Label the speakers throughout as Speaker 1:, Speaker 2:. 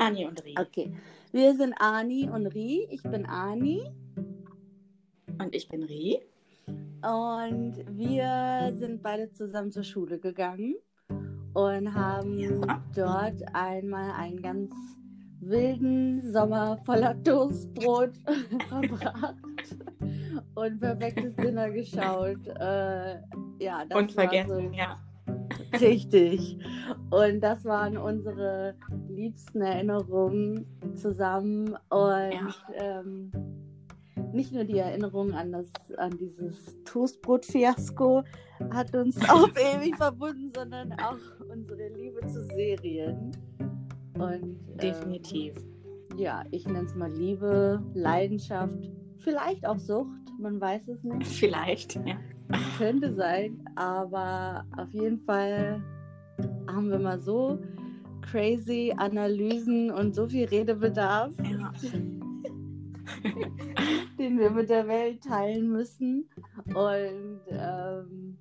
Speaker 1: Ani und Ri.
Speaker 2: Okay. Wir sind Ani und Ri. Ich bin Ani.
Speaker 1: Und ich bin Ri.
Speaker 2: Und wir sind beide zusammen zur Schule gegangen und haben
Speaker 1: Ja.
Speaker 2: dort einmal einen ganz wilden Sommer voller Toastbrot verbracht und perfektes Dinner geschaut. Äh, ja, das
Speaker 1: Unvergessen,
Speaker 2: war
Speaker 1: ja.
Speaker 2: so richtig. Und das waren unsere liebsten Erinnerungen zusammen. Und ähm, nicht nur die Erinnerung an, das, an dieses Toastbrot-Fiasko hat uns auf ewig verbunden, sondern auch unsere Liebe zu Serien. Und ähm,
Speaker 1: Definitiv.
Speaker 2: ja, ich nenne es mal Liebe, Leidenschaft, vielleicht auch Sucht, man weiß es nicht.
Speaker 1: Vielleicht, ja.
Speaker 2: Könnte sein, aber auf jeden Fall haben wir mal so crazy Analysen und so viel Redebedarf,
Speaker 1: ja.
Speaker 2: den wir mit der Welt teilen müssen. Und ähm,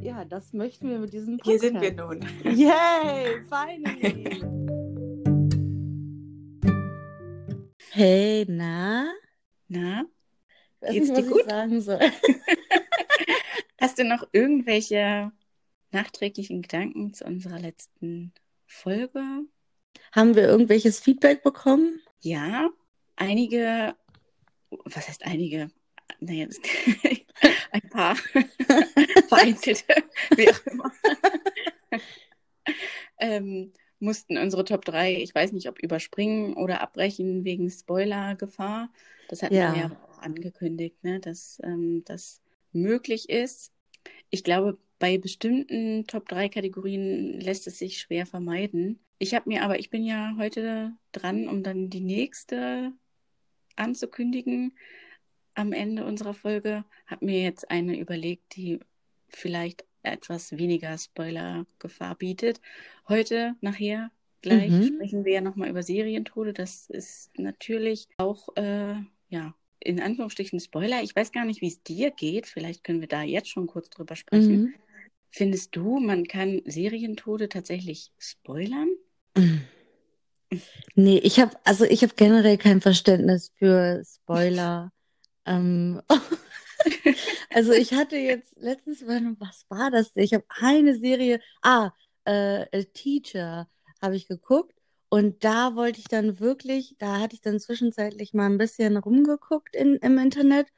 Speaker 2: ja, das möchten wir mit diesem
Speaker 1: Hier
Speaker 2: Podcast.
Speaker 1: sind wir nun.
Speaker 2: Yay, finally! Hey, na?
Speaker 1: Na,
Speaker 2: Ich weiß
Speaker 1: Geht's
Speaker 2: nicht,
Speaker 1: dir gut?
Speaker 2: sagen soll.
Speaker 1: hast du noch irgendwelche nachträglichen Gedanken zu unserer letzten Folge?
Speaker 2: Haben wir irgendwelches Feedback bekommen?
Speaker 1: Ja, einige, was heißt einige? Naja, ein paar vereinzelte, wie auch immer, ähm, mussten unsere Top 3, ich weiß nicht, ob überspringen oder abbrechen wegen Spoiler-Gefahr. Das hatten
Speaker 2: Ja.
Speaker 1: wir ja auch angekündigt, ne, dass ähm, das möglich ist. Ich glaube, bei bestimmten Top 3 Kategorien lässt es sich schwer vermeiden. Ich habe mir aber, ich bin ja heute dran, um dann die nächste anzukündigen am Ende unserer Folge, habe mir jetzt eine überlegt, die vielleicht etwas weniger Spoiler-Gefahr bietet. Heute, nachher, gleich
Speaker 2: Mhm.
Speaker 1: sprechen wir ja nochmal über Serientode. Das ist natürlich auch, äh, ja, in Anführungsstrichen Spoiler. Ich weiß gar nicht, wie es dir geht. Vielleicht können wir da jetzt schon kurz drüber sprechen.
Speaker 2: Mhm.
Speaker 1: Findest du, man kann Serientode tatsächlich spoilern?
Speaker 2: Nee, ich habe also ich habe generell kein Verständnis für Spoiler. ähm, also ich hatte jetzt letztens was war das? Ich habe eine Serie, ah, äh, Teacher habe ich geguckt und da wollte ich dann wirklich, da hatte ich dann zwischenzeitlich mal ein bisschen rumgeguckt in, im Internet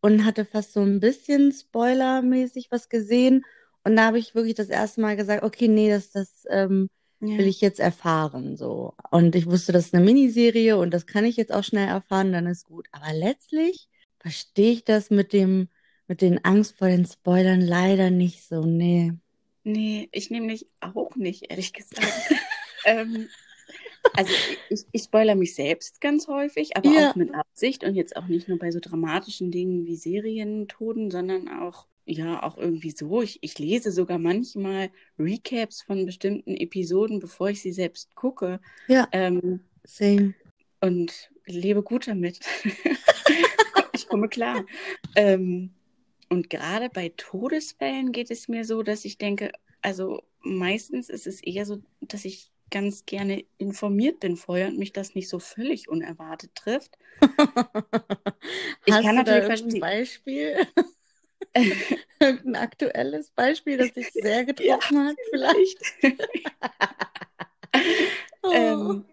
Speaker 2: und hatte fast so ein bisschen Spoilermäßig was gesehen und da habe ich wirklich das erste Mal gesagt, okay, nee, das das ähm,
Speaker 1: Ja.
Speaker 2: will ich jetzt erfahren, so. Und ich wusste, das ist eine Miniserie und das kann ich jetzt auch schnell erfahren, dann ist gut. Aber letztlich verstehe ich das mit dem, mit den Angst vor den Spoilern leider nicht so. Nee.
Speaker 1: Nee, ich nämlich auch nicht, ehrlich gesagt. ähm, also ich, ich spoilere mich selbst ganz häufig, aber
Speaker 2: Ja.
Speaker 1: auch mit Absicht und jetzt auch nicht nur bei so dramatischen Dingen wie Serientoden, sondern auch, ja, auch irgendwie so. Ich, ich lese sogar manchmal Recaps von bestimmten Episoden, bevor ich sie selbst gucke.
Speaker 2: Ja,
Speaker 1: Ähm,
Speaker 2: same.
Speaker 1: und lebe gut damit. ich komme klar. Ähm, und gerade bei Todesfällen geht es mir so, dass ich denke, also meistens ist es eher so, dass ich ganz gerne informiert bin vorher und mich das nicht so völlig unerwartet trifft. Ich
Speaker 2: Hast
Speaker 1: kann
Speaker 2: du da
Speaker 1: natürlich
Speaker 2: irgendein
Speaker 1: verstehen-
Speaker 2: Beispiel? Irgendein aktuelles Beispiel, das dich sehr getroffen hat, vielleicht? Oh.
Speaker 1: Ähm,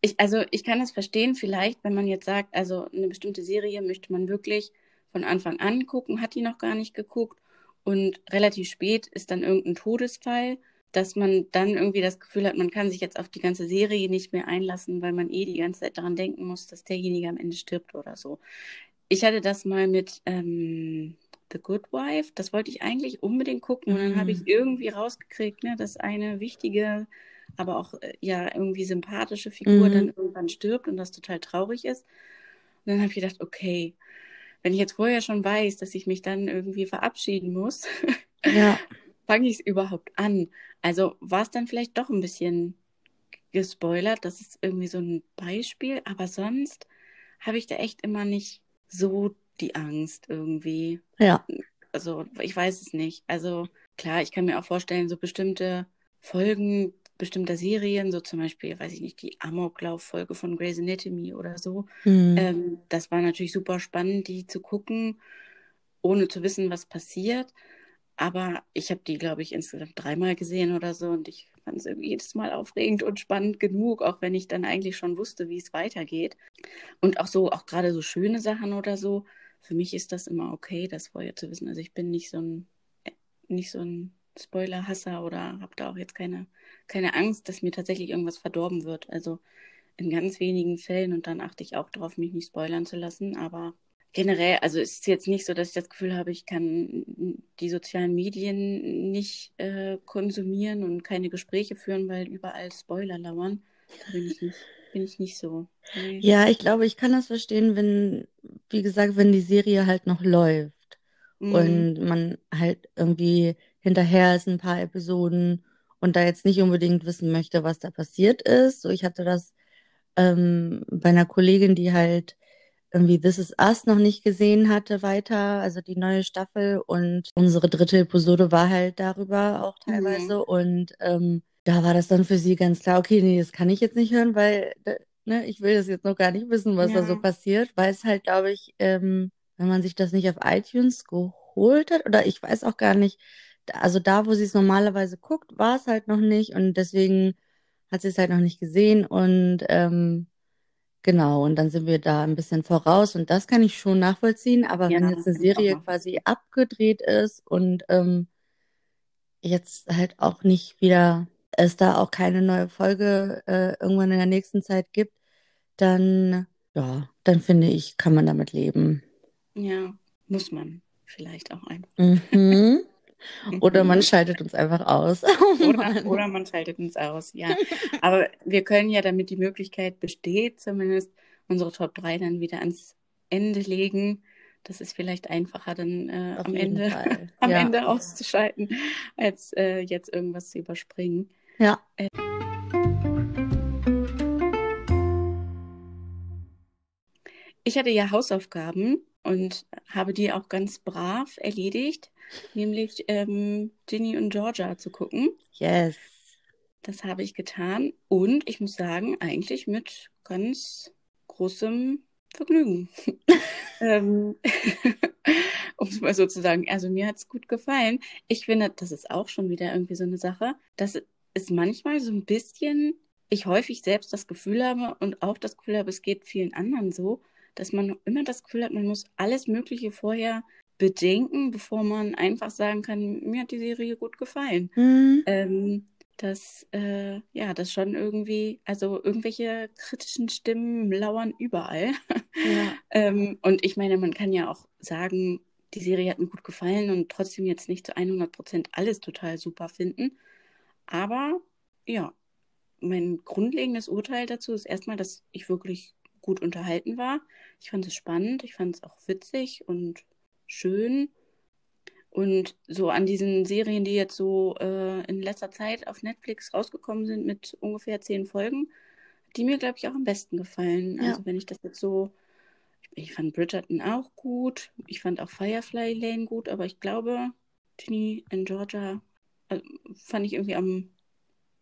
Speaker 1: ich, also ich kann es verstehen, vielleicht, wenn man jetzt sagt, also eine bestimmte Serie möchte man wirklich von Anfang an gucken, hat die noch gar nicht geguckt und relativ spät ist dann irgendein Todesfall, dass man dann irgendwie das Gefühl hat, man kann sich jetzt auf die ganze Serie nicht mehr einlassen, weil man eh die ganze Zeit daran denken muss, dass derjenige am Ende stirbt oder so. Ich hatte das mal mit ähm, The Good Wife, das wollte ich eigentlich unbedingt gucken und dann habe ich
Speaker 2: Mhm.
Speaker 1: irgendwie rausgekriegt, ne, dass eine wichtige aber auch äh, ja irgendwie sympathische Figur
Speaker 2: Mhm.
Speaker 1: dann irgendwann stirbt und das total traurig ist. Und dann habe ich gedacht, okay, wenn ich jetzt vorher schon weiß, dass ich mich dann irgendwie verabschieden muss,
Speaker 2: Ja.
Speaker 1: fange ich es überhaupt an? Also war es dann vielleicht doch ein bisschen gespoilert, das ist irgendwie so ein Beispiel, aber sonst habe ich da echt immer nicht so die Angst irgendwie.
Speaker 2: Ja.
Speaker 1: Also ich weiß es nicht. Also klar, ich kann mir auch vorstellen, so bestimmte Folgen, bestimmter Serien, so zum Beispiel, weiß ich nicht, die Amoklauf-Folge von Grey's Anatomy oder so.
Speaker 2: Mhm.
Speaker 1: Ähm, das war natürlich super spannend, die zu gucken, ohne zu wissen, was passiert. Aber ich habe die, glaube ich, insgesamt dreimal gesehen oder so und ich fand es irgendwie jedes Mal aufregend und spannend genug, auch wenn ich dann eigentlich schon wusste, wie es weitergeht. Und auch so, auch gerade so schöne Sachen oder so, für mich ist das immer okay, das vorher zu wissen. Also ich bin nicht so ein, äh, nicht so ein Spoiler-Hasser oder habe da auch jetzt keine, keine Angst, dass mir tatsächlich irgendwas verdorben wird. Also in ganz wenigen Fällen und dann achte ich auch darauf, mich nicht spoilern zu lassen. Aber generell, also ist es jetzt nicht so, dass ich das Gefühl habe, ich kann die sozialen Medien nicht äh, konsumieren und keine Gespräche führen, weil überall Spoiler lauern. Da bin ich nicht, bin ich nicht so.
Speaker 2: Nee. Ja, ich glaube, ich kann das verstehen, wenn, wie gesagt, wenn die Serie halt noch läuft mhm. und man halt irgendwie hinterher ist ein paar Episoden und da jetzt nicht unbedingt wissen möchte, was da passiert ist. So, ich hatte das ähm, bei einer Kollegin, die halt irgendwie This Is Us noch nicht gesehen hatte weiter, also die neue Staffel und unsere dritte Episode war halt darüber auch teilweise mhm. und ähm, da war das dann für sie ganz klar, okay, nee, das kann ich jetzt nicht hören, weil ne, ich will das jetzt noch gar nicht wissen, was ja. da so passiert, weil es halt, glaube ich, ähm, wenn man sich das nicht auf iTunes geholt hat oder ich weiß auch gar nicht, also da, wo sie es normalerweise guckt, war es halt noch nicht und deswegen hat sie es halt noch nicht gesehen und ähm, genau, und dann sind wir da ein bisschen voraus und das kann ich schon nachvollziehen, aber ja, wenn jetzt eine Serie quasi abgedreht ist und ähm, jetzt halt auch nicht wieder, es da auch keine neue Folge äh, irgendwann in der nächsten Zeit gibt, dann, ja, dann finde ich, kann man damit leben.
Speaker 1: Ja, muss man vielleicht auch einfach.
Speaker 2: Mhm. Oder man schaltet uns einfach aus.
Speaker 1: Oh oder, oder, man schaltet uns aus, ja. Aber wir können ja, damit die Möglichkeit besteht, zumindest unsere Top 3 dann wieder ans Ende legen. Das ist vielleicht einfacher, dann äh, am, Ende, am ja. Ende auszuschalten, als äh, jetzt irgendwas zu überspringen.
Speaker 2: Ja. Äh,
Speaker 1: ich hatte ja Hausaufgaben und habe die auch ganz brav erledigt nämlich ähm, Ginny und Georgia zu gucken.
Speaker 2: Yes.
Speaker 1: Das habe ich getan und ich muss sagen, eigentlich mit ganz großem Vergnügen. ähm, um es mal so zu sagen. Also mir hat es gut gefallen. Ich finde, das ist auch schon wieder irgendwie so eine Sache. Das ist manchmal so ein bisschen, ich häufig selbst das Gefühl habe und auch das Gefühl habe, es geht vielen anderen so, dass man immer das Gefühl hat, man muss alles Mögliche vorher bedenken, bevor man einfach sagen kann, mir hat die Serie gut gefallen. Mhm. Ähm, dass äh, ja, das schon irgendwie, also irgendwelche kritischen Stimmen lauern überall. Ja. ähm, und ich meine, man kann ja auch sagen, die Serie hat mir gut gefallen und trotzdem jetzt nicht zu 100 Prozent alles total super finden. Aber ja, mein grundlegendes Urteil dazu ist erstmal, dass ich wirklich gut unterhalten war. Ich fand es spannend, ich fand es auch witzig und schön. Und so an diesen Serien, die jetzt so äh, in letzter Zeit auf Netflix rausgekommen sind mit ungefähr zehn Folgen, die mir, glaube ich, auch am besten gefallen. Ja. Also wenn ich das jetzt so, ich, ich, fand Bridgerton auch gut, ich fand auch Firefly Lane gut, aber ich glaube, Ginny in Georgia also, fand ich irgendwie am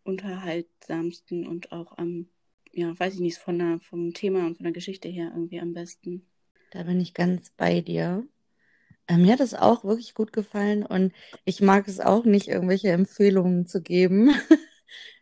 Speaker 1: unterhaltsamsten und auch am, ja, weiß ich nicht, von der, vom Thema und von der Geschichte her irgendwie am besten.
Speaker 2: Da bin ich ganz bei dir. Äh, mir hat es auch wirklich gut gefallen und ich mag es auch nicht, irgendwelche Empfehlungen zu geben.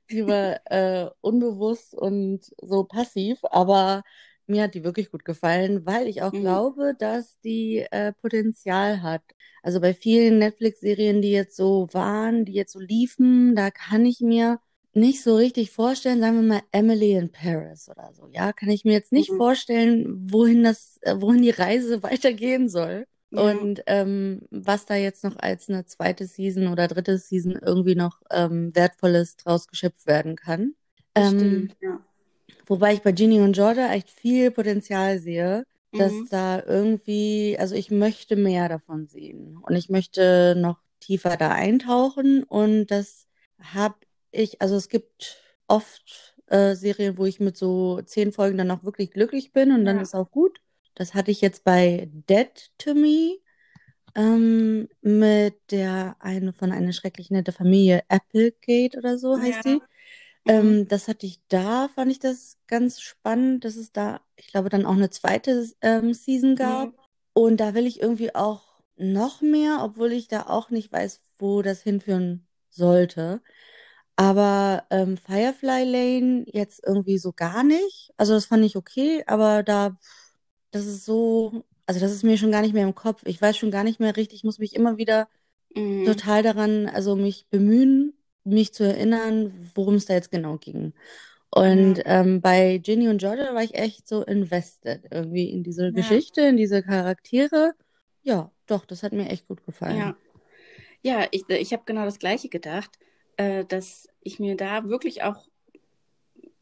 Speaker 2: Lieber äh, unbewusst und so passiv, aber mir hat die wirklich gut gefallen, weil ich auch mhm. glaube, dass die äh, Potenzial hat. Also bei vielen Netflix-Serien, die jetzt so waren, die jetzt so liefen, da kann ich mir nicht so richtig vorstellen, sagen wir mal Emily in Paris oder so. Ja, kann ich mir jetzt nicht mhm. vorstellen, wohin das, äh, wohin die Reise weitergehen soll. Und ähm, was da jetzt noch als eine zweite Season oder dritte Season irgendwie noch ähm, Wertvolles draus geschöpft werden kann. Ähm, Stimmt, ja. Wobei ich bei Ginny und Georgia echt viel Potenzial sehe, dass mhm. da irgendwie, also ich möchte mehr davon sehen und ich möchte noch tiefer da eintauchen und das habe ich, also es gibt oft äh, Serien, wo ich mit so zehn Folgen dann auch wirklich glücklich bin und ja. dann ist auch gut. Das hatte ich jetzt bei Dead to Me ähm, mit der eine von einer schrecklich nette Familie Applegate oder so heißt ja. die. Ähm, das hatte ich da, fand ich das ganz spannend, dass es da, ich glaube, dann auch eine zweite ähm, Season gab.
Speaker 1: Mhm.
Speaker 2: Und da will ich irgendwie auch noch mehr, obwohl ich da auch nicht weiß, wo das hinführen sollte. Aber ähm, Firefly Lane jetzt irgendwie so gar nicht. Also das fand ich okay, aber da, das ist so, also das ist mir schon gar nicht mehr im Kopf. Ich weiß schon gar nicht mehr richtig, ich muss mich immer wieder
Speaker 1: Mhm.
Speaker 2: total daran, also mich bemühen, mich zu erinnern, worum es da jetzt genau ging. Und ähm, bei Ginny und Georgia war ich echt so invested irgendwie in diese
Speaker 1: Ja.
Speaker 2: Geschichte, in diese Charaktere. Ja, doch, das hat mir echt gut gefallen.
Speaker 1: Ja, ja ich, ich habe genau das Gleiche gedacht, äh, dass ich mir da wirklich auch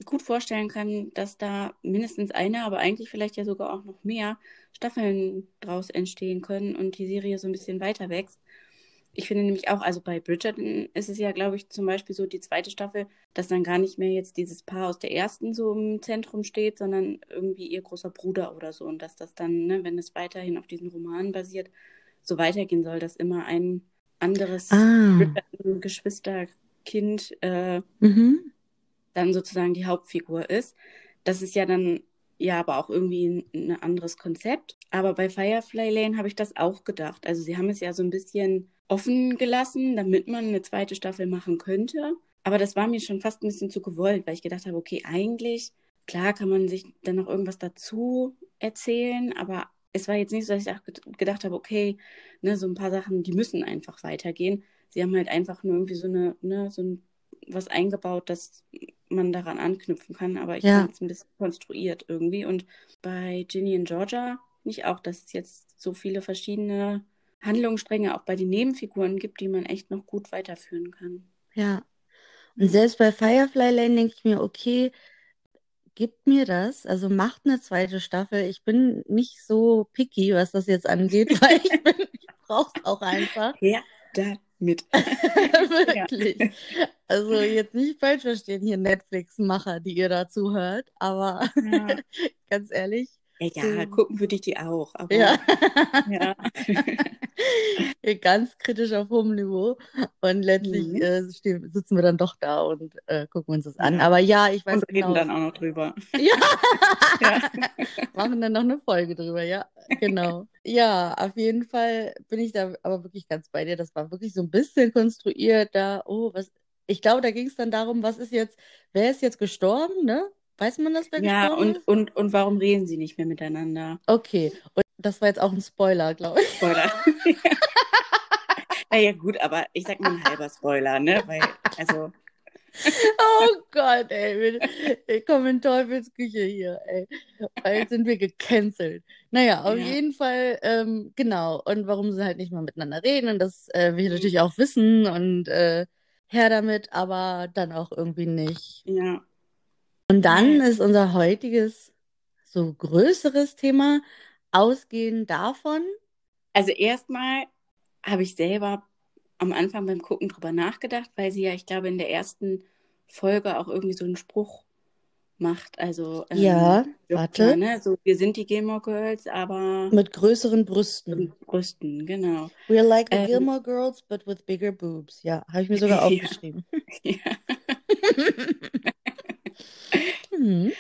Speaker 1: gut vorstellen kann, dass da mindestens eine, aber eigentlich vielleicht ja sogar auch noch mehr Staffeln draus entstehen können und die Serie so ein bisschen weiter wächst. Ich finde nämlich auch, also bei Bridgerton ist es ja, glaube ich, zum Beispiel so die zweite Staffel, dass dann gar nicht mehr jetzt dieses Paar aus der ersten so im Zentrum steht, sondern irgendwie ihr großer Bruder oder so. Und dass das dann, ne, wenn es weiterhin auf diesen Romanen basiert, so weitergehen soll, dass immer ein anderes
Speaker 2: Ah,
Speaker 1: Bridgerton-Geschwisterkind äh,
Speaker 2: mhm.
Speaker 1: dann sozusagen die Hauptfigur ist. Das ist ja dann ja aber auch irgendwie ein, ein anderes Konzept. Aber bei Firefly Lane habe ich das auch gedacht. Also sie haben es ja so ein bisschen offen gelassen, damit man eine zweite Staffel machen könnte. Aber das war mir schon fast ein bisschen zu gewollt, weil ich gedacht habe, okay, eigentlich, klar kann man sich dann noch irgendwas dazu erzählen, aber es war jetzt nicht so, dass ich gedacht habe, okay, ne, so ein paar Sachen, die müssen einfach weitergehen. Sie haben halt einfach nur irgendwie so eine, ne, so ein, was eingebaut, dass man daran anknüpfen kann, aber ich
Speaker 2: Ja.
Speaker 1: fand es ein bisschen konstruiert irgendwie. Und bei Ginny und Georgia nicht auch, dass es jetzt so viele verschiedene Handlungsstränge auch bei den Nebenfiguren gibt, die man echt noch gut weiterführen kann.
Speaker 2: Ja. Und selbst bei Firefly Lane denke ich mir, okay, gibt mir das, also macht eine zweite Staffel. Ich bin nicht so picky, was das jetzt angeht, weil ich bin, ich brauche es auch einfach.
Speaker 1: Her damit.
Speaker 2: Wirklich. Also jetzt nicht falsch verstehen, hier Netflix-Macher, die ihr da zuhört, aber
Speaker 1: Ja.
Speaker 2: ganz ehrlich,
Speaker 1: Ja, ja, gucken würde ich die auch, aber
Speaker 2: ja.
Speaker 1: ja.
Speaker 2: Ganz kritisch auf hohem Niveau. Und letztlich
Speaker 1: Mhm.
Speaker 2: äh, stehen, sitzen wir dann doch da und äh, gucken uns das an.
Speaker 1: Ja.
Speaker 2: Aber ja, ich weiß
Speaker 1: Und reden
Speaker 2: genau.
Speaker 1: dann auch noch drüber.
Speaker 2: Ja,
Speaker 1: Ja.
Speaker 2: machen dann noch eine Folge drüber, ja, genau. Ja, auf jeden Fall bin ich da aber wirklich ganz bei dir. Das war wirklich so ein bisschen konstruiert da. Oh, was, ich glaube, da ging es dann darum, was ist jetzt, wer ist jetzt gestorben, ne? Weiß man das, wer
Speaker 1: Ja,
Speaker 2: gestorben
Speaker 1: und,
Speaker 2: ist?
Speaker 1: und, und warum reden sie nicht mehr miteinander?
Speaker 2: Okay, und das war jetzt auch ein Spoiler, glaube ich.
Speaker 1: Spoiler. Naja, gut, aber ich sag mal ein halber Spoiler, ne? Weil, also,
Speaker 2: Oh Gott, ey, wir, wir kommen in Teufelsküche hier, ey. Bald sind wir gecancelt. Naja, auf
Speaker 1: ja.
Speaker 2: jeden Fall, ähm, genau. Und warum sie halt nicht mal miteinander reden und das äh, wir natürlich auch wissen und äh, her damit, aber dann auch irgendwie nicht.
Speaker 1: Ja.
Speaker 2: Und dann
Speaker 1: Ja.
Speaker 2: ist unser heutiges, so größeres Thema, ausgehend davon,
Speaker 1: Also erstmal habe ich selber am Anfang beim Gucken drüber nachgedacht, weil sie ja, ich glaube, in der ersten Folge auch irgendwie so einen Spruch macht. Also, ähm,
Speaker 2: ja, warte,
Speaker 1: ne? So, wir sind die Gilmore Girls, aber
Speaker 2: mit größeren Brüsten.
Speaker 1: mit Brüsten, genau.
Speaker 2: We're like the
Speaker 1: Ähm,
Speaker 2: Gilmore Girls, but with bigger boobs. Ja, habe ich mir sogar
Speaker 1: ja,
Speaker 2: aufgeschrieben.
Speaker 1: ja.
Speaker 2: Mhm.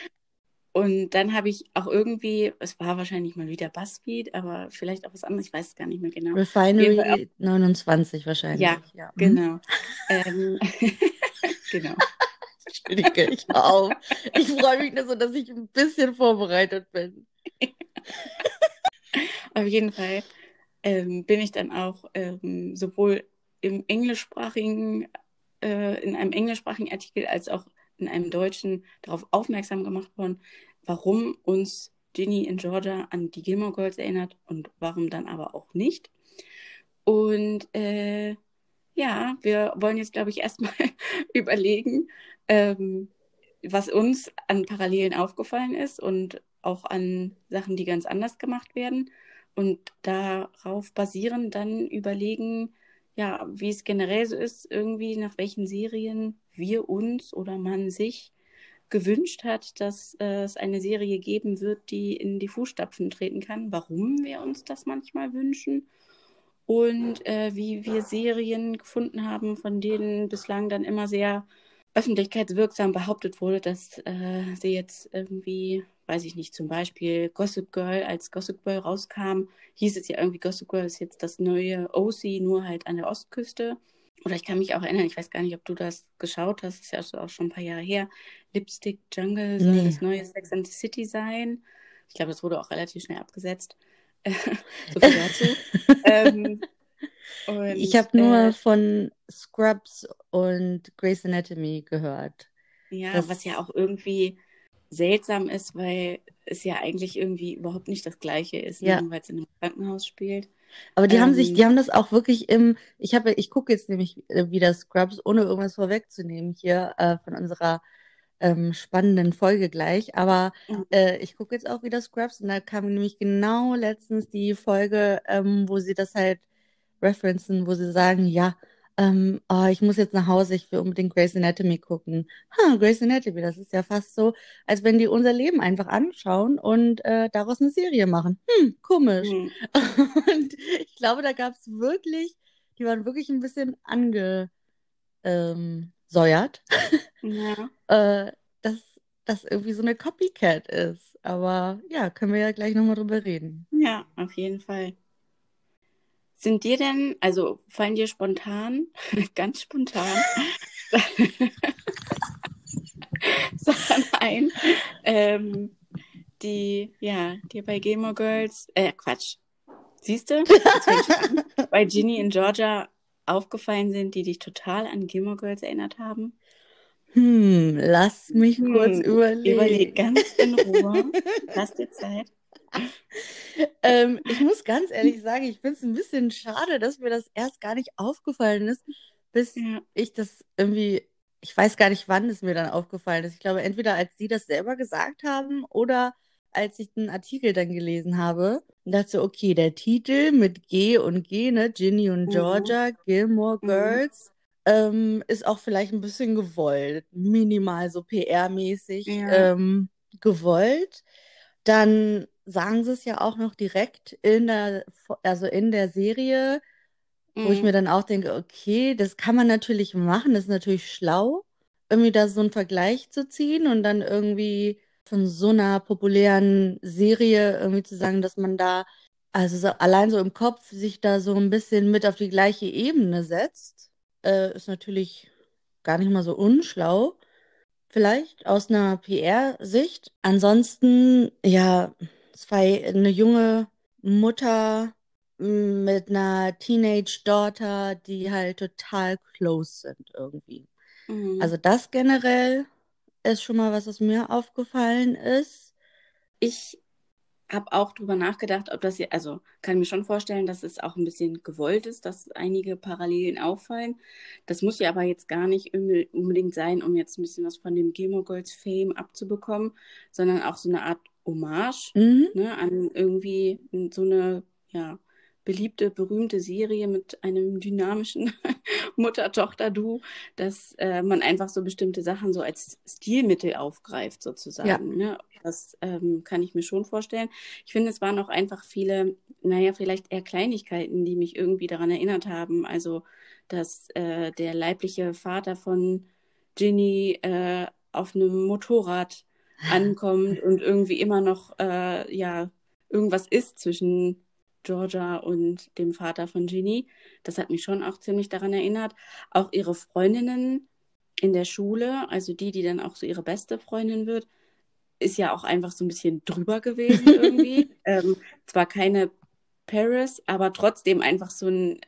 Speaker 1: Und dann habe ich auch irgendwie, es war wahrscheinlich mal wieder BuzzFeed, aber vielleicht auch was anderes, ich weiß es gar nicht mehr genau.
Speaker 2: Refinery 29 wahrscheinlich.
Speaker 1: ja,
Speaker 2: Ja. Mhm.
Speaker 1: genau. Ähm, genau.
Speaker 2: Entschuldige, ich auf. Ich freue mich nur so, dass ich ein bisschen vorbereitet bin.
Speaker 1: Auf jeden Fall ähm, bin ich dann auch ähm, sowohl im englischsprachigen, äh, in einem englischsprachigen Artikel als auch in einem deutschen darauf aufmerksam gemacht worden, warum uns Ginny in Georgia an die Gilmore Girls erinnert und warum dann aber auch nicht. Und äh, ja, wir wollen jetzt, glaube ich, erstmal überlegen, ähm, was uns an Parallelen aufgefallen ist und auch an Sachen, die ganz anders gemacht werden. Und darauf basierend dann überlegen, ja, wie es generell so ist, irgendwie nach welchen Serien wir uns oder man sich gewünscht hat, dass äh, es eine Serie geben wird, die in die Fußstapfen treten kann, warum wir uns das manchmal wünschen und äh, wie wir Serien gefunden haben, von denen bislang dann immer sehr öffentlichkeitswirksam behauptet wurde, dass äh, sie jetzt irgendwie, weiß ich nicht, zum Beispiel Gossip Girl, als Gossip Girl rauskam, hieß es ja irgendwie, Gossip Girl ist jetzt das neue OC, nur halt an der Ostküste. Oder ich kann mich auch erinnern, ich weiß gar nicht, ob du das geschaut hast, ist ja auch schon ein paar Jahre her. Lipstick Jungle soll
Speaker 2: Nee.
Speaker 1: das neue Sex and the City sein. Ich glaube, das wurde auch relativ schnell abgesetzt. so viel dazu. ähm, und,
Speaker 2: Ich habe nur
Speaker 1: äh,
Speaker 2: von Scrubs und Grey's Anatomy gehört.
Speaker 1: Ja,
Speaker 2: Das-
Speaker 1: was ja auch irgendwie seltsam ist, weil es ja eigentlich irgendwie überhaupt nicht das Gleiche ist,
Speaker 2: Ja.
Speaker 1: ne, weil es in einem Krankenhaus spielt.
Speaker 2: Aber die haben sich,
Speaker 1: Ähm,
Speaker 2: die haben das auch wirklich im, ich habe, ich gucke jetzt nämlich äh, wieder Scrubs, ohne irgendwas vorwegzunehmen hier äh, von unserer ähm, spannenden Folge gleich. Aber äh, ich gucke jetzt auch wieder Scrubs und da kam nämlich genau letztens die Folge, ähm, wo sie das halt referenzen, wo sie sagen, ja, ähm, oh, ich muss jetzt nach Hause, ich will unbedingt Grey's Anatomy gucken. Ha, Grey's Anatomy, das ist ja fast so, als wenn die unser Leben einfach anschauen und äh, daraus eine Serie machen. Hm, komisch.
Speaker 1: Mhm.
Speaker 2: Und ich glaube, da gab es wirklich, die waren wirklich ein bisschen angesäuert,
Speaker 1: Ja.
Speaker 2: äh, dass das irgendwie so eine Copycat ist. Aber ja, können wir ja gleich nochmal drüber reden.
Speaker 1: ja, auf jeden Fall. Sind dir denn, also fallen dir spontan, ganz spontan, Sachen ein, ähm, die, ja, dir bei Gilmore Girls, äh, Quatsch, siehst du, bei Ginny in Georgia aufgefallen sind, die dich total an Gilmore Girls erinnert haben?
Speaker 2: Hm, lass mich kurz
Speaker 1: Hm,
Speaker 2: überlegen.
Speaker 1: Überleg ganz in Ruhe. Lass dir Zeit.
Speaker 2: Ähm, ich muss ganz ehrlich sagen, ich finde es ein bisschen schade, dass mir das erst gar nicht aufgefallen ist, bis
Speaker 1: Ja.
Speaker 2: ich das irgendwie, ich weiß gar nicht, wann es mir dann aufgefallen ist. Ich glaube, entweder als Sie das selber gesagt haben oder als ich den Artikel dann gelesen habe und dachte, so, okay, der Titel mit G und G, ne, Ginny und
Speaker 1: Mhm.
Speaker 2: Georgia, Gilmore
Speaker 1: Mhm.
Speaker 2: Girls, ähm, ist auch vielleicht ein bisschen gewollt, minimal so PR-mäßig
Speaker 1: Ja.
Speaker 2: ähm, gewollt. Dann sagen sie es ja auch noch direkt in der, also in der Serie, wo ich
Speaker 1: Mhm.
Speaker 2: mir dann auch denke, okay, das kann man natürlich machen, das ist natürlich schlau, irgendwie da so einen Vergleich zu ziehen und dann irgendwie von so einer populären Serie irgendwie zu sagen, dass man da, also so, allein so im Kopf sich da so ein bisschen mit auf die gleiche Ebene setzt, äh, ist natürlich gar nicht mal so unschlau. Vielleicht aus einer PR-Sicht. Ansonsten, ja, zwei, eine junge Mutter m, mit einer Teenage-Daughter, die halt total close sind irgendwie.
Speaker 1: Mhm.
Speaker 2: Also das generell ist schon mal was, was mir aufgefallen ist.
Speaker 1: Ich habe auch drüber nachgedacht, ob das hier, also kann mir schon vorstellen, dass es auch ein bisschen gewollt ist, dass einige Parallelen auffallen. Das muss ja aber jetzt gar nicht unbe- unbedingt sein, um jetzt ein bisschen was von dem Gilmore Girls Fame abzubekommen, sondern auch so eine Art Hommage
Speaker 2: Mhm.
Speaker 1: ne, an irgendwie so eine ja, beliebte, berühmte Serie mit einem dynamischen Mutter-Tochter-Duo, dass äh, man einfach so bestimmte Sachen so als Stilmittel aufgreift, sozusagen. Ne? Das ähm, kann ich mir schon vorstellen. Ich finde, es waren auch einfach viele, naja, vielleicht eher Kleinigkeiten, die mich irgendwie daran erinnert haben. Also, dass äh, der leibliche Vater von Ginny äh, auf einem Motorrad ankommt und irgendwie immer noch äh, ja irgendwas ist zwischen Georgia und dem Vater von Ginny. Das hat mich schon auch ziemlich daran erinnert. Auch ihre Freundinnen in der Schule, also die, die dann auch so ihre beste Freundin wird, ist ja auch einfach so ein bisschen drüber gewesen irgendwie. ähm, zwar keine Paris, aber trotzdem einfach so ein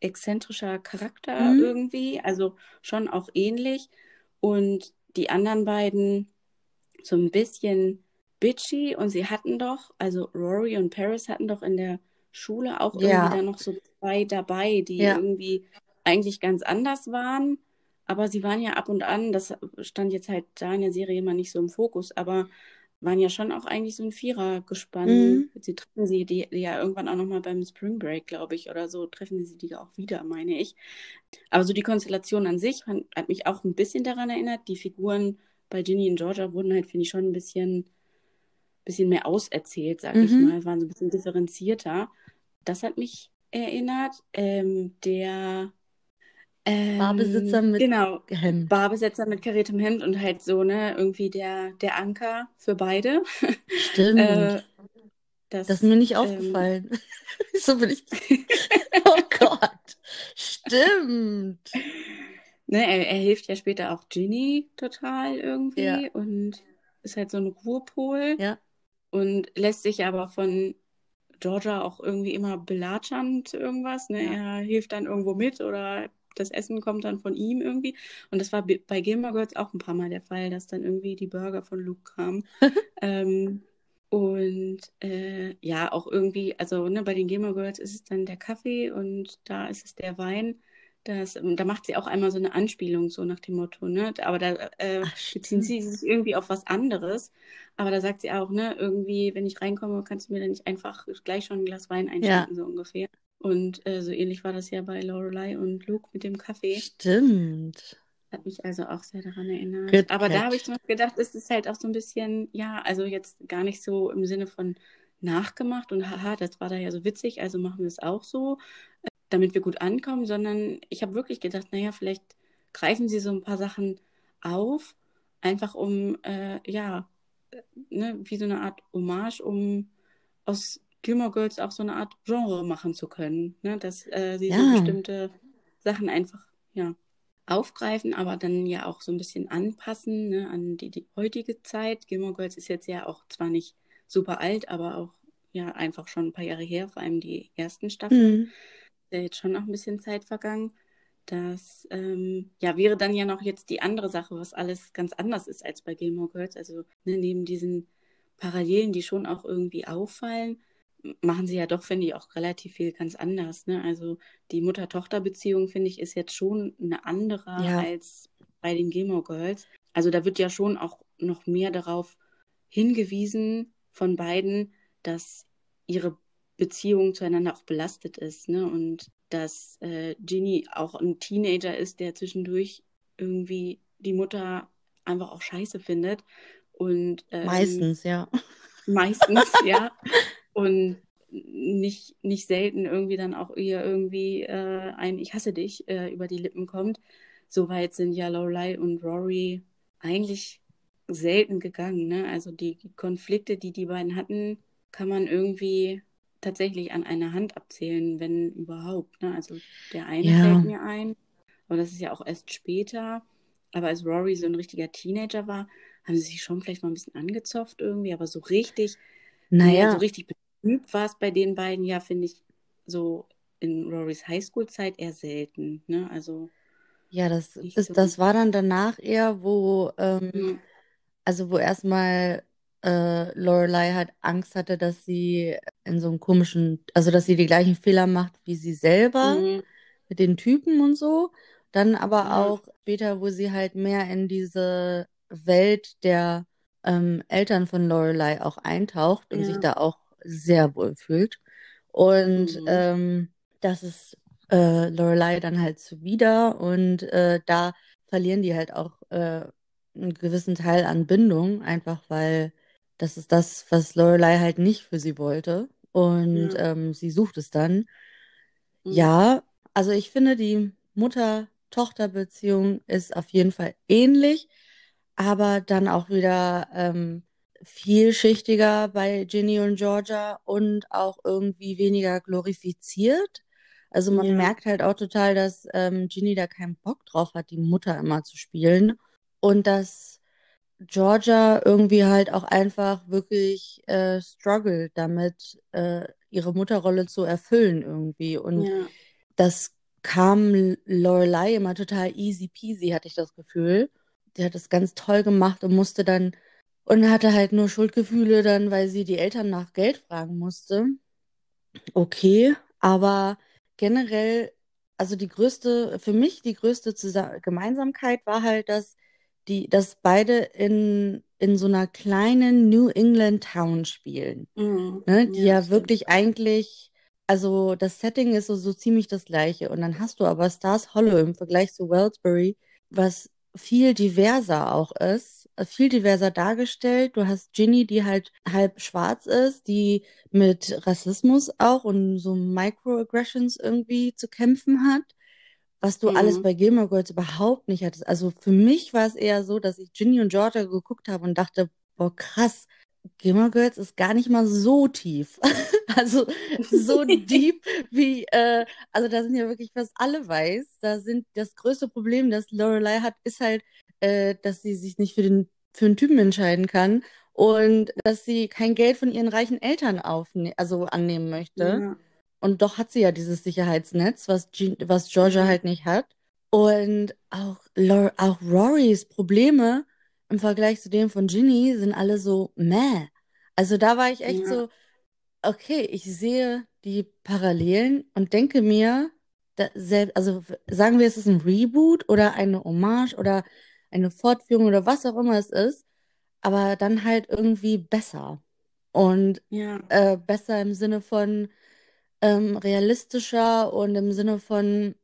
Speaker 1: exzentrischer Charakter
Speaker 2: Mhm.
Speaker 1: irgendwie, also schon auch ähnlich. Und die anderen beiden so ein bisschen bitchy und sie hatten doch, also Rory und Paris hatten doch in der Schule auch
Speaker 2: Ja.
Speaker 1: irgendwie da noch so zwei dabei, die
Speaker 2: Ja.
Speaker 1: irgendwie eigentlich ganz anders waren, aber sie waren ja ab und an, das stand jetzt halt da in der Serie immer nicht so im Fokus, aber waren ja schon auch eigentlich so ein Vierergespann.
Speaker 2: Mhm.
Speaker 1: Sie treffen sie die, die ja irgendwann auch nochmal beim Spring Break, glaube ich, oder so, treffen sie die auch wieder, meine ich. Aber so die Konstellation an sich hat mich auch ein bisschen daran erinnert. Die Figuren bei Ginny und Georgia wurden halt, finde ich, schon ein bisschen, bisschen mehr auserzählt, sag ich
Speaker 2: Mhm.
Speaker 1: mal, waren so ein bisschen differenzierter. Das hat mich erinnert. Ähm, der Ähm,
Speaker 2: Barbesitzer mit
Speaker 1: genau,
Speaker 2: Hemd.
Speaker 1: Barbesitzer mit kariertem Hemd und halt so, ne, irgendwie der, der Anker für beide.
Speaker 2: Stimmt.
Speaker 1: Äh,
Speaker 2: Das
Speaker 1: das,
Speaker 2: ist mir nicht
Speaker 1: ähm,
Speaker 2: aufgefallen. so bin ich. Oh Gott. Stimmt.
Speaker 1: Ne, er, er hilft ja später auch Ginny total irgendwie
Speaker 2: Ja.
Speaker 1: und ist halt so ein Ruhepol
Speaker 2: Ja.
Speaker 1: und lässt sich aber von Georgia auch irgendwie immer belatschern zu irgendwas. Ne?
Speaker 2: Ja.
Speaker 1: Er hilft dann irgendwo mit oder das Essen kommt dann von ihm irgendwie. Und das war bei Gilmore Girls auch ein paar Mal der Fall, dass dann irgendwie die Burger von Luke kamen. ähm, und äh, ja, auch irgendwie, also ne, bei den Gilmore Girls ist es dann der Kaffee und da ist es der Wein. Das, ähm, da macht sie auch einmal so eine Anspielung, so nach dem Motto, ne? Aber da äh,
Speaker 2: Ach,
Speaker 1: beziehen sie sich irgendwie auf was anderes. Aber da sagt sie auch, ne, irgendwie, wenn ich reinkomme, kannst du mir dann nicht einfach gleich schon ein Glas Wein einschenken, so ungefähr. Und äh, so ähnlich war das ja bei Lorelei und Luke mit dem Kaffee.
Speaker 2: Stimmt.
Speaker 1: Hat mich also auch sehr daran erinnert.
Speaker 2: Good
Speaker 1: Aber da habe ich
Speaker 2: catch.
Speaker 1: zum Beispiel gedacht, es ist halt auch so ein bisschen, ja, also jetzt gar nicht so im Sinne von nachgemacht und haha, das war da ja so witzig, also machen wir es auch so, damit wir gut ankommen, sondern ich habe wirklich gedacht, naja, vielleicht greifen sie so ein paar Sachen auf, einfach um, äh, ja, äh, ne, wie so eine Art Hommage, um aus Gilmore Girls auch so eine Art Genre machen zu können, ne, dass äh, sie so
Speaker 2: Ja.
Speaker 1: bestimmte Sachen einfach, ja, aufgreifen, aber dann ja auch so ein bisschen anpassen ne, an die, die heutige Zeit. Gilmore Girls ist jetzt ja auch zwar nicht super alt, aber auch ja einfach schon ein paar Jahre her, vor allem die ersten Staffeln.
Speaker 2: Mhm.
Speaker 1: Ist ja jetzt schon noch ein bisschen Zeit vergangen. Das ähm, ja, wäre dann ja noch jetzt die andere Sache, was alles ganz anders ist als bei Gilmore Girls. Also ne, neben diesen Parallelen, die schon auch irgendwie auffallen, machen sie ja doch, finde ich, auch relativ viel ganz anders. Ne? Also die Mutter-Tochter-Beziehung, finde ich, ist jetzt schon eine andere
Speaker 2: Ja.
Speaker 1: als bei den Gilmore Girls. Also da wird ja schon auch noch mehr darauf hingewiesen von beiden, dass ihre Beziehung zueinander auch belastet ist, ne? Und dass äh, Ginny auch ein Teenager ist, der zwischendurch irgendwie die Mutter einfach auch scheiße findet. Und ähm,
Speaker 2: Meistens, ja.
Speaker 1: meistens, ja. Und nicht, nicht selten irgendwie dann auch ihr irgendwie äh, ein Ich hasse dich äh, über die Lippen kommt. Soweit sind ja Lorelei und Rory eigentlich selten gegangen. Ne? Also die Konflikte, die die beiden hatten, kann man irgendwie tatsächlich an einer Hand abzählen, wenn überhaupt. Ne? Also der eine
Speaker 2: Ja.
Speaker 1: fällt mir ein, aber das ist ja auch erst später. Aber als Rory so ein richtiger Teenager war, haben sie sich schon vielleicht mal ein bisschen angezopft irgendwie, aber so richtig, naja,
Speaker 2: Naja,
Speaker 1: so richtig betrübt war es bei den beiden, ja, finde ich, so in Rorys Highschool-Zeit eher selten. Ne? Also,
Speaker 2: ja, das ist,
Speaker 1: so.
Speaker 2: das war dann danach eher, wo, ähm,
Speaker 1: Ja,
Speaker 2: also wo erstmal äh, Lorelei halt Angst hatte, dass sie in so einem komischen, also dass sie die gleichen Fehler macht wie sie selber
Speaker 1: mhm,
Speaker 2: mit den Typen und so. Dann aber
Speaker 1: ja,
Speaker 2: auch später, wo sie halt mehr in diese Welt der ähm, Eltern von Lorelei auch eintaucht und sich
Speaker 1: ja,
Speaker 2: da auch sehr wohl fühlt. Und
Speaker 1: mhm,
Speaker 2: ähm, das ist äh, Lorelei dann halt zuwider und äh, da verlieren die halt auch äh, einen gewissen Teil an Bindung, einfach weil das ist das, was Lorelei halt nicht für sie wollte. Und
Speaker 1: ja,
Speaker 2: ähm, sie sucht es dann.
Speaker 1: mhm,
Speaker 2: Ja, also ich finde, die Mutter-Tochter-Beziehung ist auf jeden Fall ähnlich, aber dann auch wieder ähm, vielschichtiger bei Ginny und Georgia und auch irgendwie weniger glorifiziert. Also man
Speaker 1: ja,
Speaker 2: merkt halt auch total, dass ähm, Ginny da keinen Bock drauf hat, die Mutter immer zu spielen und dass Georgia irgendwie halt auch einfach wirklich äh, struggelt damit, äh, ihre Mutterrolle zu erfüllen irgendwie. Und
Speaker 1: ja,
Speaker 2: das kam Lorelei immer total easy peasy, hatte ich das Gefühl. Die hat das ganz toll gemacht und musste dann und hatte halt nur Schuldgefühle dann, weil sie die Eltern nach Geld fragen musste. Okay, aber generell, also die größte, für mich die größte Zusa Gemeinsamkeit war halt, dass die, dass beide in, in so einer kleinen New England Town spielen.
Speaker 1: mhm,
Speaker 2: Ne? Die
Speaker 1: ja,
Speaker 2: ja wirklich eigentlich, also das Setting ist so, so ziemlich das gleiche. Und dann hast du aber Stars Hollow im Vergleich zu Wellsbury, was viel diverser auch ist, äh, viel diverser dargestellt. Du hast Ginny, die halt halb schwarz ist, die mit Rassismus auch und so Microaggressions irgendwie zu kämpfen hat. Was du mhm. alles bei Gilmore Girls überhaupt nicht hattest. Also für mich war es eher so, dass ich Ginny und Georgia geguckt habe und dachte, boah, krass, Gilmore Girls ist gar nicht mal so tief. also so deep wie, äh, also da sind ja wirklich fast alle weiß. Da sind das größte Problem, das Lorelei hat, ist halt, äh, dass sie sich nicht für den für einen Typen entscheiden kann und dass sie kein Geld von ihren reichen Eltern aufne also annehmen möchte. Ja. Und doch hat sie ja dieses Sicherheitsnetz, was, G was Georgia halt nicht hat. Und auch, Lor auch Rorys Probleme im Vergleich zu dem von Ginny sind alle so meh. Also da war ich echt ja. so, okay, ich sehe die Parallelen und denke mir, selbst, also sagen wir, es ist ein Reboot oder eine Hommage oder eine Fortführung oder was auch immer es ist, aber dann halt irgendwie besser. Und ja. äh, besser im Sinne von ähm, realistischer und im Sinne von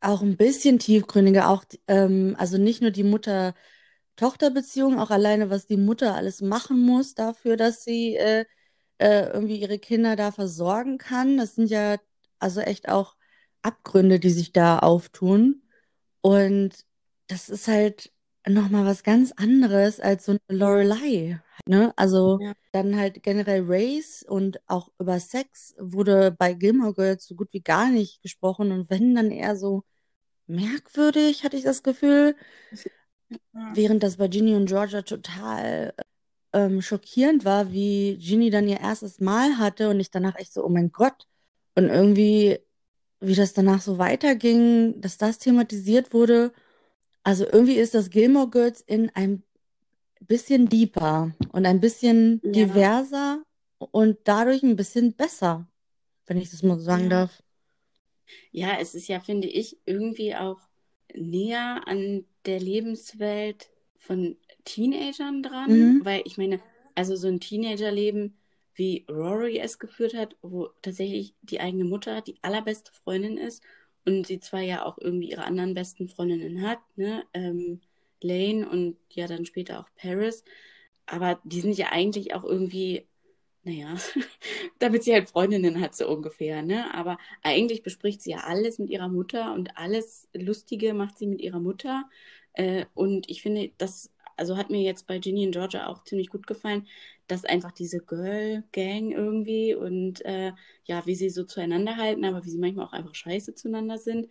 Speaker 2: auch ein bisschen tiefgründiger, auch ähm, also nicht nur die Mutter-Tochter-Beziehung, auch alleine, was die Mutter alles machen muss dafür, dass sie äh, äh, irgendwie ihre Kinder da versorgen kann. Das sind ja also echt auch Abgründe, die sich da auftun. Und das ist halt nochmal was ganz anderes als so eine Lorelei. Ne? Also ja. dann halt generell Race und auch über Sex wurde bei Gilmore Girls so gut wie gar nicht gesprochen und wenn dann eher so merkwürdig, hatte ich das Gefühl. Ja. Während das bei Ginny und Georgia total ähm, schockierend war, wie Ginny dann ihr erstes Mal hatte und ich danach echt so, oh mein Gott. Und irgendwie, wie das danach so weiterging, dass das thematisiert wurde. Also irgendwie ist das Gilmore Girls in ein bisschen deeper und ein bisschen ja. diverser und dadurch ein bisschen besser, wenn ich das mal so sagen ja. darf.
Speaker 1: Ja, es ist ja, finde ich, irgendwie auch näher an der Lebenswelt von Teenagern dran, mhm. weil ich meine, also so ein Teenagerleben, wie Rory es geführt hat, wo tatsächlich die eigene Mutter die allerbeste Freundin ist und sie zwar ja auch irgendwie ihre anderen besten Freundinnen hat, ne, ähm, Lane und ja dann später auch Paris, aber die sind ja eigentlich auch irgendwie, naja, damit sie halt Freundinnen hat, so ungefähr, ne, aber eigentlich bespricht sie ja alles mit ihrer Mutter und alles Lustige macht sie mit ihrer Mutter äh, und ich finde, das also hat mir jetzt bei Ginny und Georgia auch ziemlich gut gefallen, dass einfach diese Girl-Gang irgendwie und äh, ja, wie sie so zueinander halten, aber wie sie manchmal auch einfach scheiße zueinander sind.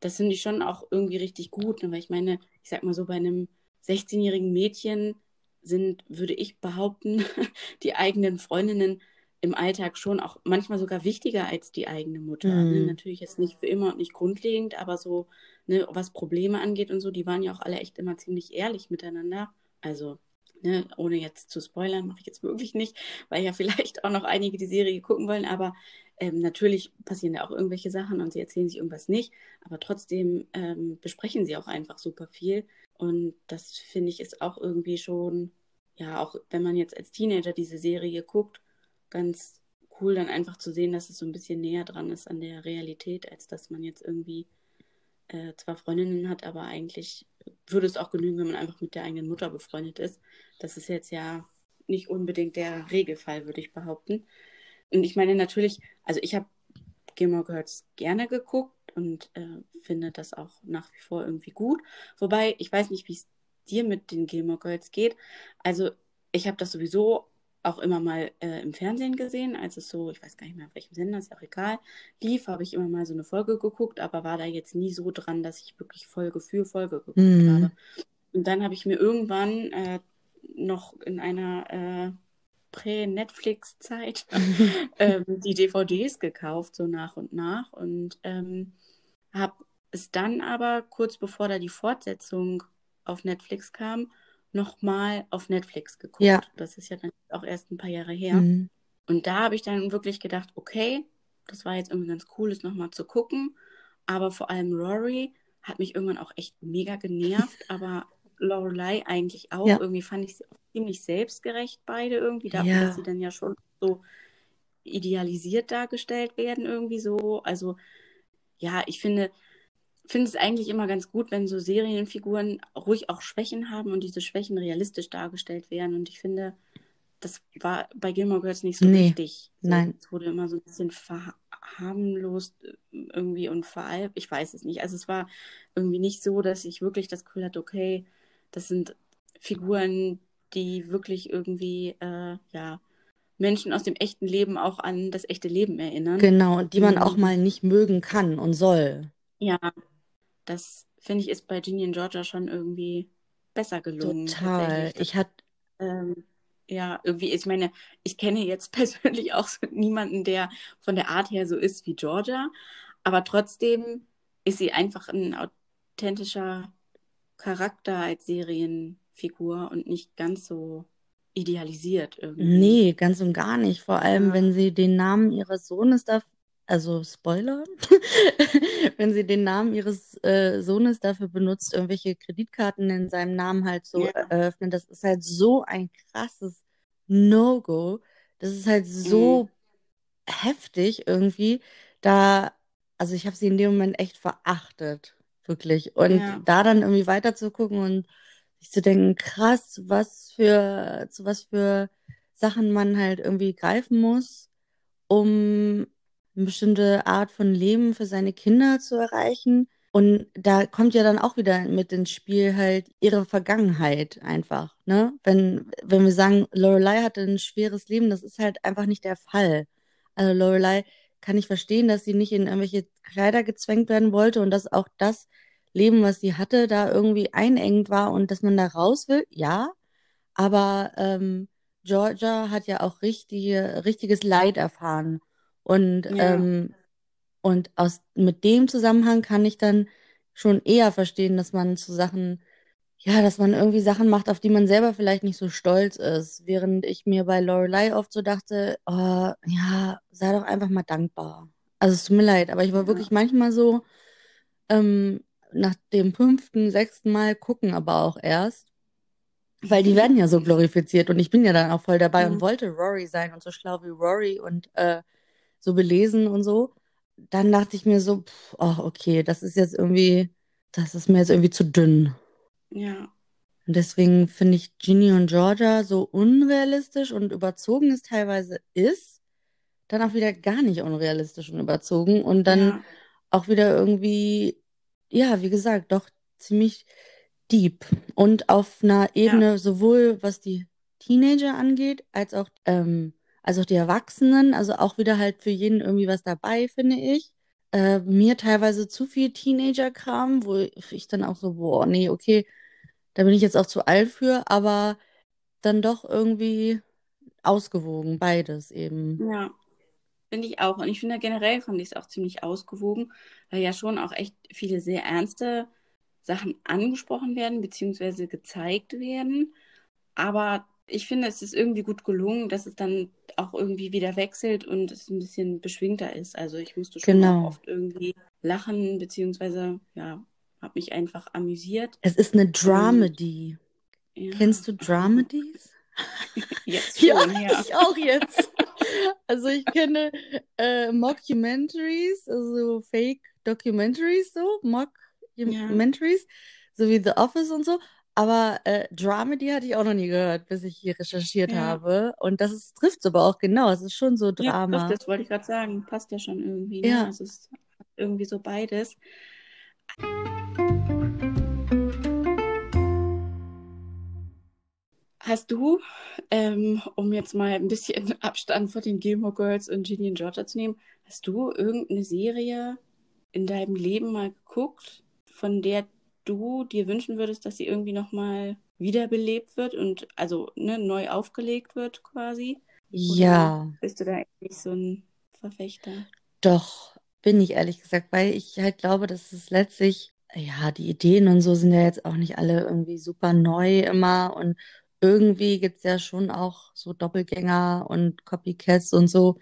Speaker 1: Das finde ich schon auch irgendwie richtig gut, ne? weil ich meine, ich sag mal so, bei einem 16-jährigen Mädchen sind, würde ich behaupten, die eigenen Freundinnen im Alltag schon auch manchmal sogar wichtiger als die eigene Mutter. Mhm. Ne? Natürlich jetzt nicht für immer und nicht grundlegend, aber so, ne, was Probleme angeht und so, die waren ja auch alle echt immer ziemlich ehrlich miteinander. Also, ne, ohne jetzt zu spoilern, mache ich jetzt wirklich nicht, weil ja vielleicht auch noch einige die Serie gucken wollen, aber ähm, natürlich passieren da auch irgendwelche Sachen und sie erzählen sich irgendwas nicht, aber trotzdem ähm, besprechen sie auch einfach super viel. Und das finde ich ist auch irgendwie schon, ja, auch wenn man jetzt als Teenager diese Serie guckt, ganz cool, dann einfach zu sehen, dass es so ein bisschen näher dran ist an der Realität, als dass man jetzt irgendwie äh, zwar Freundinnen hat, aber eigentlich würde es auch genügen, wenn man einfach mit der eigenen Mutter befreundet ist. Das ist jetzt ja nicht unbedingt der Regelfall, würde ich behaupten. Und ich meine natürlich, also ich habe Gilmore Girls gerne geguckt und äh, finde das auch nach wie vor irgendwie gut. Wobei, ich weiß nicht, wie es dir mit den Gilmore Girls geht. Also ich habe das sowieso auch immer mal äh, im Fernsehen gesehen, als es so, ich weiß gar nicht mehr auf welchem Sender, ist ja auch egal, lief, habe ich immer mal so eine Folge geguckt, aber war da jetzt nie so dran, dass ich wirklich Folge für Folge geguckt mhm. habe. Und dann habe ich mir irgendwann äh, noch in einer äh, Prä-Netflix-Zeit ähm, die DVDs gekauft, so nach und nach. Und ähm, habe es dann aber kurz bevor da die Fortsetzung auf Netflix kam, nochmal auf Netflix geguckt. Ja. Das ist ja dann auch erst ein paar Jahre her. Mhm. Und da habe ich dann wirklich gedacht, okay, das war jetzt irgendwie ganz cool, es nochmal zu gucken. Aber vor allem Rory hat mich irgendwann auch echt mega genervt, aber Lorelei eigentlich auch. Ja. Irgendwie fand ich sie auch ziemlich selbstgerecht beide irgendwie, dafür, ja. dass sie dann ja schon so idealisiert dargestellt werden, irgendwie so. Also ja, ich finde, finde es eigentlich immer ganz gut, wenn so Serienfiguren ruhig auch Schwächen haben und diese Schwächen realistisch dargestellt werden. Und ich finde, das war bei Gilmore Girls nicht so nee, wichtig. So,
Speaker 2: nein.
Speaker 1: Es wurde immer so ein bisschen harmlos äh, irgendwie und vor allem, ich weiß es nicht. Also es war irgendwie nicht so, dass ich wirklich das Gefühl hatte, okay, das sind Figuren, die wirklich irgendwie, äh, ja, Menschen aus dem echten Leben auch an das echte Leben erinnern.
Speaker 2: Genau, die man auch
Speaker 1: Mhm.
Speaker 2: mal nicht mögen kann und soll.
Speaker 1: Ja, das finde ich ist bei Ginny und Georgia schon irgendwie besser gelungen,
Speaker 2: Total. Ich hatte,
Speaker 1: ähm, ja, irgendwie, ich meine, ich kenne jetzt persönlich auch so niemanden, der von der Art her so ist wie Georgia, aber trotzdem ist sie einfach ein authentischer Charakter als Serienfigur und nicht ganz so idealisiert irgendwie.
Speaker 2: nee, ganz und gar nicht. Vor allem,
Speaker 1: Ja,
Speaker 2: wenn sie den Namen ihres Sohnes da, also Spoiler, wenn sie den Namen ihres äh, Sohnes dafür benutzt, irgendwelche Kreditkarten in seinem Namen halt so
Speaker 1: ja,
Speaker 2: eröffnen, das ist halt so ein krasses No-Go. Das ist halt so heftig irgendwie. Da, also ich habe sie in dem Moment echt verachtet, wirklich. Und
Speaker 1: ja,
Speaker 2: da dann irgendwie weiter zu gucken und sich zu denken, krass, was für, zu was für Sachen man halt irgendwie greifen muss, um eine bestimmte Art von Leben für seine Kinder zu erreichen. Und da kommt ja dann auch wieder mit ins Spiel halt ihre Vergangenheit einfach, ne? Wenn, wenn wir sagen, Lorelei hatte ein schweres Leben, das ist halt einfach nicht der Fall. Also Lorelei kann ich verstehen, dass sie nicht in irgendwelche Kleider gezwängt werden wollte und dass auch das Leben, was sie hatte, da irgendwie einengt war und dass man da raus will, ja. Aber ähm, Georgia hat ja auch richtige, richtiges Leid erfahren. Und,
Speaker 1: ja,
Speaker 2: ähm, und aus, mit dem Zusammenhang kann ich dann schon eher verstehen, dass man zu Sachen, ja, dass man irgendwie Sachen macht, auf die man selber vielleicht nicht so stolz ist. Während ich mir bei Lorelei oft so dachte, oh, ja, sei doch einfach mal dankbar. Also es tut mir leid, aber ich war
Speaker 1: ja,
Speaker 2: wirklich manchmal so, ähm, nach dem fünften, sechsten Mal gucken aber auch erst. Weil die werden ja so glorifiziert und ich bin ja dann auch voll dabei und
Speaker 1: ja,
Speaker 2: wollte Rory sein und so schlau wie Rory und äh, so belesen und so. Dann dachte ich mir so, pff, oh, okay, das ist jetzt irgendwie, das ist mir jetzt irgendwie zu dünn.
Speaker 1: ja,
Speaker 2: Und deswegen finde ich Ginny und Georgia so unrealistisch und überzogen es teilweise ist, dann auch wieder gar nicht unrealistisch und überzogen und dann
Speaker 1: ja,
Speaker 2: auch wieder irgendwie, ja, wie gesagt, doch ziemlich deep und auf einer
Speaker 1: ja,
Speaker 2: Ebene sowohl was die Teenager angeht, als auch, ähm, als auch die Erwachsenen, also auch wieder halt für jeden irgendwie was dabei, finde ich. Äh, mir teilweise zu viel Teenager-Kram, wo ich dann auch so, boah, nee, okay, da bin ich jetzt auch zu alt für, aber dann doch irgendwie ausgewogen, beides eben.
Speaker 1: ja. Finde ich auch. Und ich finde generell fand ich es auch ziemlich ausgewogen, weil ja schon auch echt viele sehr ernste Sachen angesprochen werden, beziehungsweise gezeigt werden. Aber ich finde, es ist irgendwie gut gelungen, dass es dann auch irgendwie wieder wechselt und es ein bisschen beschwingter ist. Also ich musste schon
Speaker 2: Genau.
Speaker 1: oft irgendwie lachen, beziehungsweise ja, habe mich einfach amüsiert.
Speaker 2: Es ist eine Dramedy. Kennst
Speaker 1: ja,
Speaker 2: du Dramedies?
Speaker 1: jetzt
Speaker 2: Ja,
Speaker 1: schon, ja.
Speaker 2: ich auch jetzt. Also ich kenne äh, Mockumentaries, also Fake Documentaries, so
Speaker 1: Ja,
Speaker 2: Mockumentaries, so wie The Office und so. Aber äh, Dramedy hatte ich auch noch nie gehört, bis ich hier recherchiert
Speaker 1: ja.
Speaker 2: habe. Und das ist, trifft aber auch genau. Es ist schon so
Speaker 1: Ja,
Speaker 2: Drama.
Speaker 1: das wollte ich gerade sagen. Passt ja schon irgendwie, ne?
Speaker 2: Ja,
Speaker 1: Also es ist irgendwie so beides. Hast du, ähm, um jetzt mal ein bisschen Abstand von den Gilmore Girls und Ginny und Georgia zu nehmen, hast du irgendeine Serie in deinem Leben mal geguckt, von der du dir wünschen würdest, dass sie irgendwie nochmal wiederbelebt wird und also ne, neu aufgelegt wird quasi? Oder
Speaker 2: ja,
Speaker 1: bist du da nicht so ein Verfechter?
Speaker 2: doch, bin ich ehrlich gesagt, weil ich halt glaube, dass es letztlich, ja, die Ideen und so sind ja jetzt auch nicht alle irgendwie super neu immer und irgendwie gibt's ja schon auch so Doppelgänger und Copycats und so.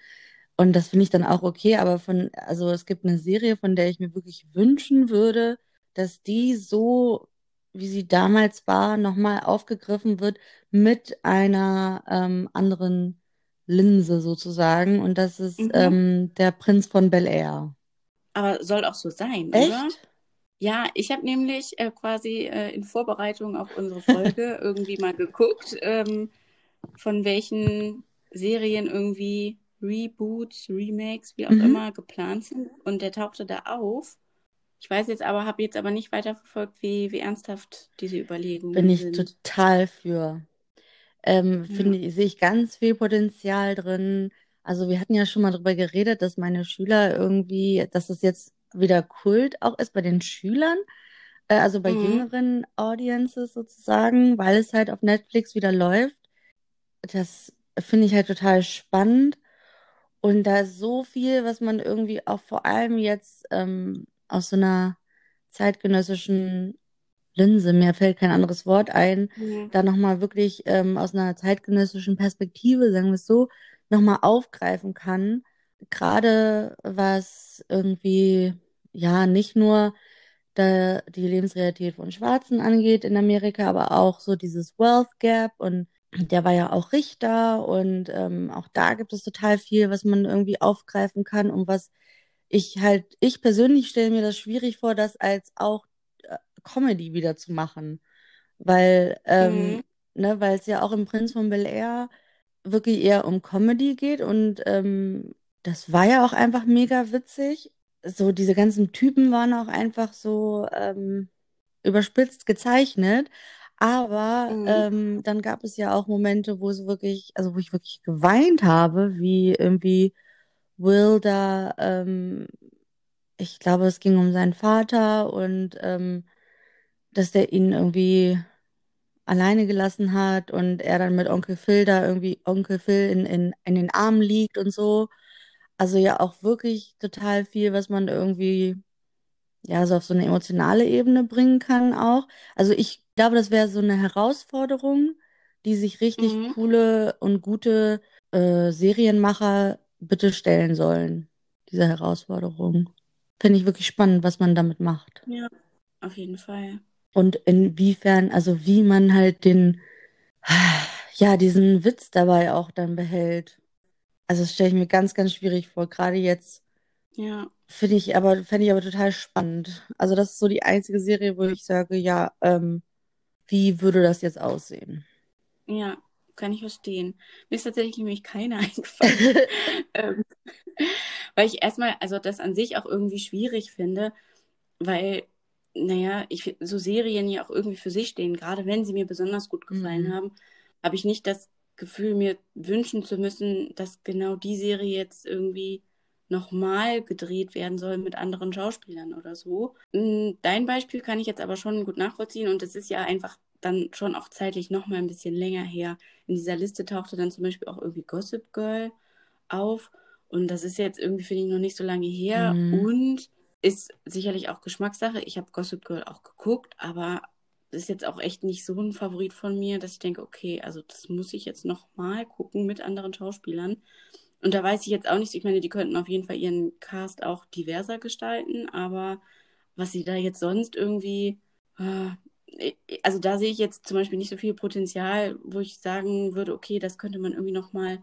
Speaker 2: Und das finde ich dann auch okay, aber von, also es gibt eine Serie, von der ich mir wirklich wünschen würde, dass die so, wie sie damals war, nochmal aufgegriffen wird mit einer ähm, anderen Linse sozusagen. Und das ist
Speaker 1: Mhm.
Speaker 2: ähm, der Prinz von Bel-Air.
Speaker 1: Aber soll auch so sein, oder?
Speaker 2: Echt?
Speaker 1: Ja, ich habe nämlich äh, quasi äh, in Vorbereitung auf unsere Folge irgendwie mal geguckt, ähm, von welchen Serien irgendwie Reboots, Remakes, wie auch
Speaker 2: Mhm.
Speaker 1: immer, geplant sind. Und der tauchte da auf. Ich weiß jetzt aber, habe jetzt aber nicht weiterverfolgt, wie, wie ernsthaft diese Überlegungen
Speaker 2: Bin ich
Speaker 1: sind.
Speaker 2: total für. Ähm,
Speaker 1: Ja.
Speaker 2: finde ich, sehe ich ganz viel Potenzial drin. Also wir hatten ja schon mal drüber geredet, dass meine Schüler irgendwie, dass es jetzt wieder Kult auch ist bei den Schülern, äh, also bei
Speaker 1: Mhm.
Speaker 2: jüngeren Audiences sozusagen, weil es halt auf Netflix wieder läuft. Das finde ich halt total spannend. Und da ist so viel, was man irgendwie auch vor allem jetzt ähm, aus so einer zeitgenössischen Linse, mir fällt kein anderes Wort ein,
Speaker 1: Mhm.
Speaker 2: da nochmal wirklich ähm, aus einer zeitgenössischen Perspektive, sagen wir es so, nochmal aufgreifen kann. Gerade was irgendwie, ja, nicht nur da die Lebensrealität von Schwarzen angeht in Amerika, aber auch so dieses Wealth Gap und der war ja auch Richter und ähm, auch da gibt es total viel, was man irgendwie aufgreifen kann und was ich halt, ich persönlich stelle mir das schwierig vor, das als auch äh, Comedy wieder zu machen, weil ähm,
Speaker 1: Mhm.
Speaker 2: ne, weil es ja auch im Prinz von Bel-Air wirklich eher um Comedy geht und ähm, das war ja auch einfach mega witzig. So diese ganzen Typen waren auch einfach so ähm, überspitzt gezeichnet. Aber
Speaker 1: Mhm.
Speaker 2: ähm, dann gab es ja auch Momente, wo es wirklich, also wo ich wirklich geweint habe, wie irgendwie Will da, ähm, ich glaube, es ging um seinen Vater und ähm, dass der ihn irgendwie alleine gelassen hat und er dann mit Onkel Phil da irgendwie Onkel Phil in, in, in den Armen liegt und so. Also ja auch wirklich total viel, was man irgendwie ja so auf so eine emotionale Ebene bringen kann auch. Also ich glaube, das wäre so eine Herausforderung, die sich richtig
Speaker 1: Mhm.
Speaker 2: coole und gute äh, Serienmacher bitte stellen sollen. Diese Herausforderung. Finde ich wirklich spannend, was man damit macht.
Speaker 1: Ja, auf jeden Fall.
Speaker 2: Und inwiefern, also wie man halt den, ja, diesen Witz dabei auch dann behält. Also das stelle ich mir ganz, ganz schwierig vor. Gerade jetzt
Speaker 1: Ja.
Speaker 2: finde ich aber, fände ich aber total spannend. Also das ist so die einzige Serie, wo ich sage, ja, ähm, wie würde das jetzt aussehen?
Speaker 1: Ja, kann ich verstehen. Mir ist tatsächlich nämlich keine eingefallen. ähm, weil ich erstmal, also das an sich auch irgendwie schwierig finde, weil, naja, ich so Serien ja auch irgendwie für sich stehen, gerade wenn sie mir besonders gut gefallen
Speaker 2: Mhm.
Speaker 1: haben, habe ich nicht das Gefühl, mir wünschen zu müssen, dass genau die Serie jetzt irgendwie nochmal gedreht werden soll mit anderen Schauspielern oder so. Mm, Dein Beispiel kann ich jetzt aber schon gut nachvollziehen und es ist ja einfach dann schon auch zeitlich nochmal ein bisschen länger her. In dieser Liste tauchte dann zum Beispiel auch irgendwie Gossip Girl auf und das ist jetzt irgendwie, finde ich, noch nicht so lange her
Speaker 2: Mhm.
Speaker 1: und ist sicherlich auch Geschmackssache. Ich habe Gossip Girl auch geguckt, aber ist jetzt auch echt nicht so ein Favorit von mir, dass ich denke, okay, also das muss ich jetzt nochmal gucken mit anderen Schauspielern. Und da weiß ich jetzt auch nicht, ich meine, die könnten auf jeden Fall ihren Cast auch diverser gestalten, aber was sie da jetzt sonst irgendwie, äh, also da sehe ich jetzt zum Beispiel nicht so viel Potenzial, wo ich sagen würde, okay, das könnte man irgendwie nochmal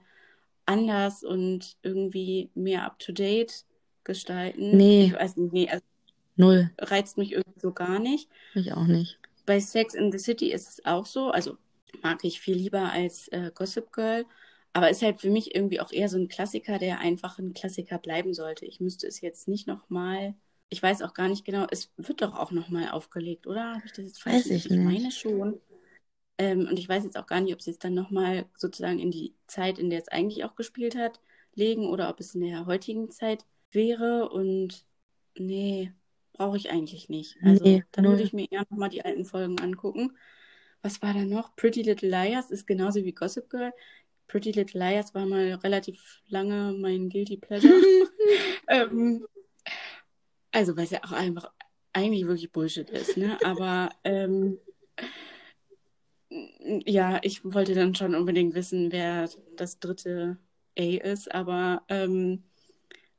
Speaker 1: anders und irgendwie mehr up-to-date gestalten.
Speaker 2: Nee.
Speaker 1: Ich weiß nicht, nee, also
Speaker 2: Null.
Speaker 1: reizt mich irgendwie so gar nicht.
Speaker 2: Ich auch nicht.
Speaker 1: Bei Sex in the City ist es auch so, also mag ich viel lieber als äh, Gossip Girl, aber ist halt für mich irgendwie auch eher so ein Klassiker, der einfach ein Klassiker bleiben sollte. Ich müsste es jetzt nicht nochmal, ich weiß auch gar nicht genau, es wird doch auch nochmal aufgelegt, oder? Habe ich das jetzt falsch?
Speaker 2: Weiß ich
Speaker 1: Ich meine schon. Ähm, und ich weiß jetzt auch gar nicht, ob sie es dann nochmal sozusagen in die Zeit, in der es eigentlich auch gespielt hat, legen oder ob es in der heutigen Zeit wäre. Und nee, brauche ich eigentlich nicht. Also
Speaker 2: Nee,
Speaker 1: dann würde ich mir eher nochmal die alten Folgen angucken. Was war da noch? Pretty Little Liars ist genauso wie Gossip Girl. Pretty Little Liars war mal relativ lange mein Guilty Pleasure. ähm, also, weil es ja auch einfach eigentlich wirklich Bullshit ist, ne? Aber ähm, ja, ich wollte dann schon unbedingt wissen, wer das dritte A ist, aber ähm,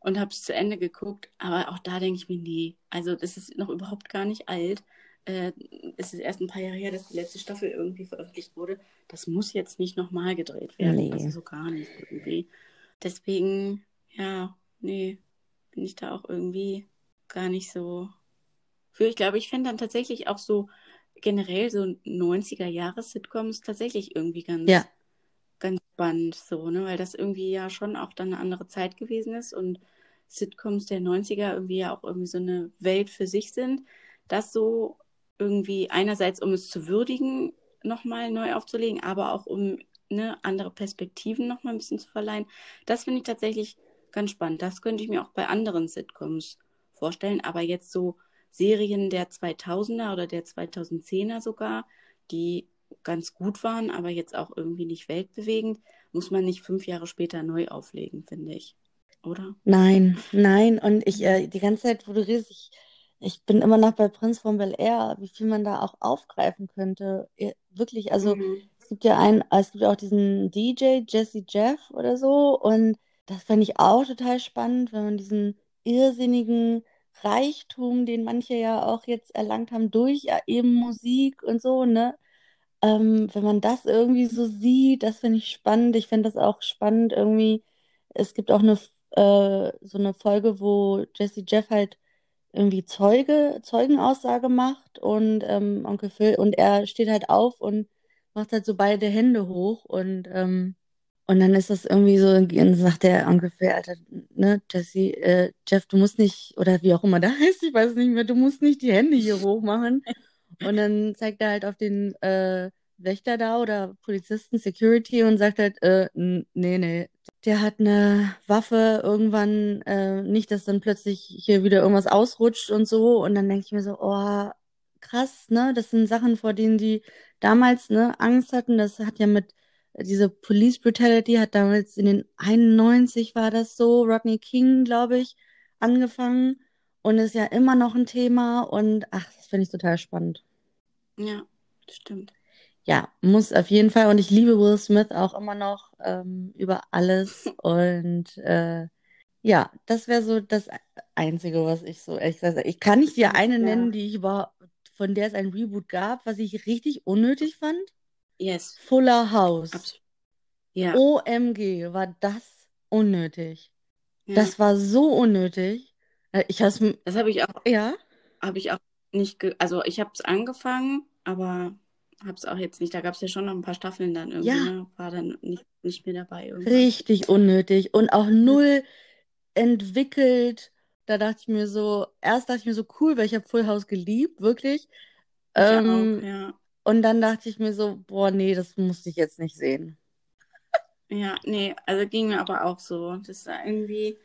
Speaker 1: und habe es zu Ende geguckt. Aber auch da denke ich mir, nee, also das ist noch überhaupt gar nicht alt. Äh, es ist erst ein paar Jahre her, dass die letzte Staffel irgendwie veröffentlicht wurde. Das muss jetzt nicht nochmal gedreht werden.
Speaker 2: Nee.
Speaker 1: Also so gar nicht irgendwie. Deswegen, ja, nee, bin ich da auch irgendwie gar nicht so für. Ich glaube, ich fände dann tatsächlich auch so generell so 90er-Jahres-Sitcoms tatsächlich irgendwie ganz
Speaker 2: Ja.
Speaker 1: ganz spannend so, ne? Weil das irgendwie ja schon auch dann eine andere Zeit gewesen ist und Sitcoms der 90er irgendwie ja auch irgendwie so eine Welt für sich sind. Das so irgendwie einerseits, um es zu würdigen, nochmal neu aufzulegen, aber auch um ne, andere Perspektiven nochmal ein bisschen zu verleihen. Das finde ich tatsächlich ganz spannend. Das könnte ich mir auch bei anderen Sitcoms vorstellen. Aber jetzt so Serien der 2000er oder der 2010er sogar, die ganz gut waren, aber jetzt auch irgendwie nicht weltbewegend, muss man nicht fünf Jahre später neu auflegen, finde ich. Oder?
Speaker 2: Nein, nein. Und ich, äh, die ganze Zeit, wo du redest, ich, ich bin immer noch bei Prinz von Bel Air, wie viel man da auch aufgreifen könnte. Wirklich, also
Speaker 1: Mhm.
Speaker 2: es gibt ja einen, es gibt ja auch diesen DJ, Jesse Jeff oder so. Und das fand ich auch total spannend, wenn man diesen irrsinnigen Reichtum, den manche ja auch jetzt erlangt haben durch eben Musik und so, ne? Ähm, wenn man das irgendwie so sieht, das finde ich spannend. Ich finde das auch spannend irgendwie. Es gibt auch eine, äh, so eine Folge, wo Jesse Jeff halt irgendwie Zeuge, Zeugenaussage macht und ähm, Onkel Phil und er steht halt auf und macht halt so beide Hände hoch und ähm, und dann ist das irgendwie so, dann sagt der Onkel Phil, Alter, ne, Jesse, äh, Jeff, du musst nicht, oder wie auch immer da heißt, ich weiß nicht mehr, du musst nicht die Hände hier hoch machen. Und dann zeigt er halt auf den äh, Wächter da oder Polizisten, Security und sagt halt, äh, nee, nee, der hat eine Waffe irgendwann, äh, nicht, dass dann plötzlich hier wieder irgendwas ausrutscht und so. Und dann denke ich mir so, oh, krass, ne? Das sind Sachen, vor denen die damals, ne, Angst hatten. Das hat ja mit, diese Police Brutality hat damals in den 91 war das so, Rodney King, glaube ich, angefangen und ist ja immer noch ein Thema und ach, das finde ich total spannend.
Speaker 1: Ja, stimmt.
Speaker 2: Ja, muss auf jeden Fall. Und ich liebe Will Smith auch immer noch ähm, über alles. Und äh, ja, das wäre so das Einzige, was ich so ehrlich gesagt. Ich kann nicht dir eine
Speaker 1: klar.
Speaker 2: nennen, die ich über, von der es ein Reboot gab, was ich richtig unnötig fand.
Speaker 1: Yes,
Speaker 2: Fuller House.
Speaker 1: absolut. Ja,
Speaker 2: OMG, war das unnötig.
Speaker 1: ja.
Speaker 2: Das war so unnötig. Äh, Ich has,
Speaker 1: Das habe ich auch,
Speaker 2: ja,
Speaker 1: habe ich auch nicht, also ich habe es angefangen, aber habe es auch jetzt nicht. Da gab es ja schon noch ein paar Staffeln dann irgendwie,
Speaker 2: Ja.
Speaker 1: ne? War dann nicht, nicht mehr dabei irgendwann.
Speaker 2: richtig unnötig und auch null entwickelt. Da dachte ich mir so, erst dachte ich mir so cool, weil ich habe Full House geliebt, wirklich.
Speaker 1: Ich
Speaker 2: Ähm,
Speaker 1: auch, ja.
Speaker 2: Und dann dachte ich mir so, boah, nee, das musste ich jetzt nicht sehen.
Speaker 1: Ja, nee, also ging mir aber auch so. Das war irgendwie,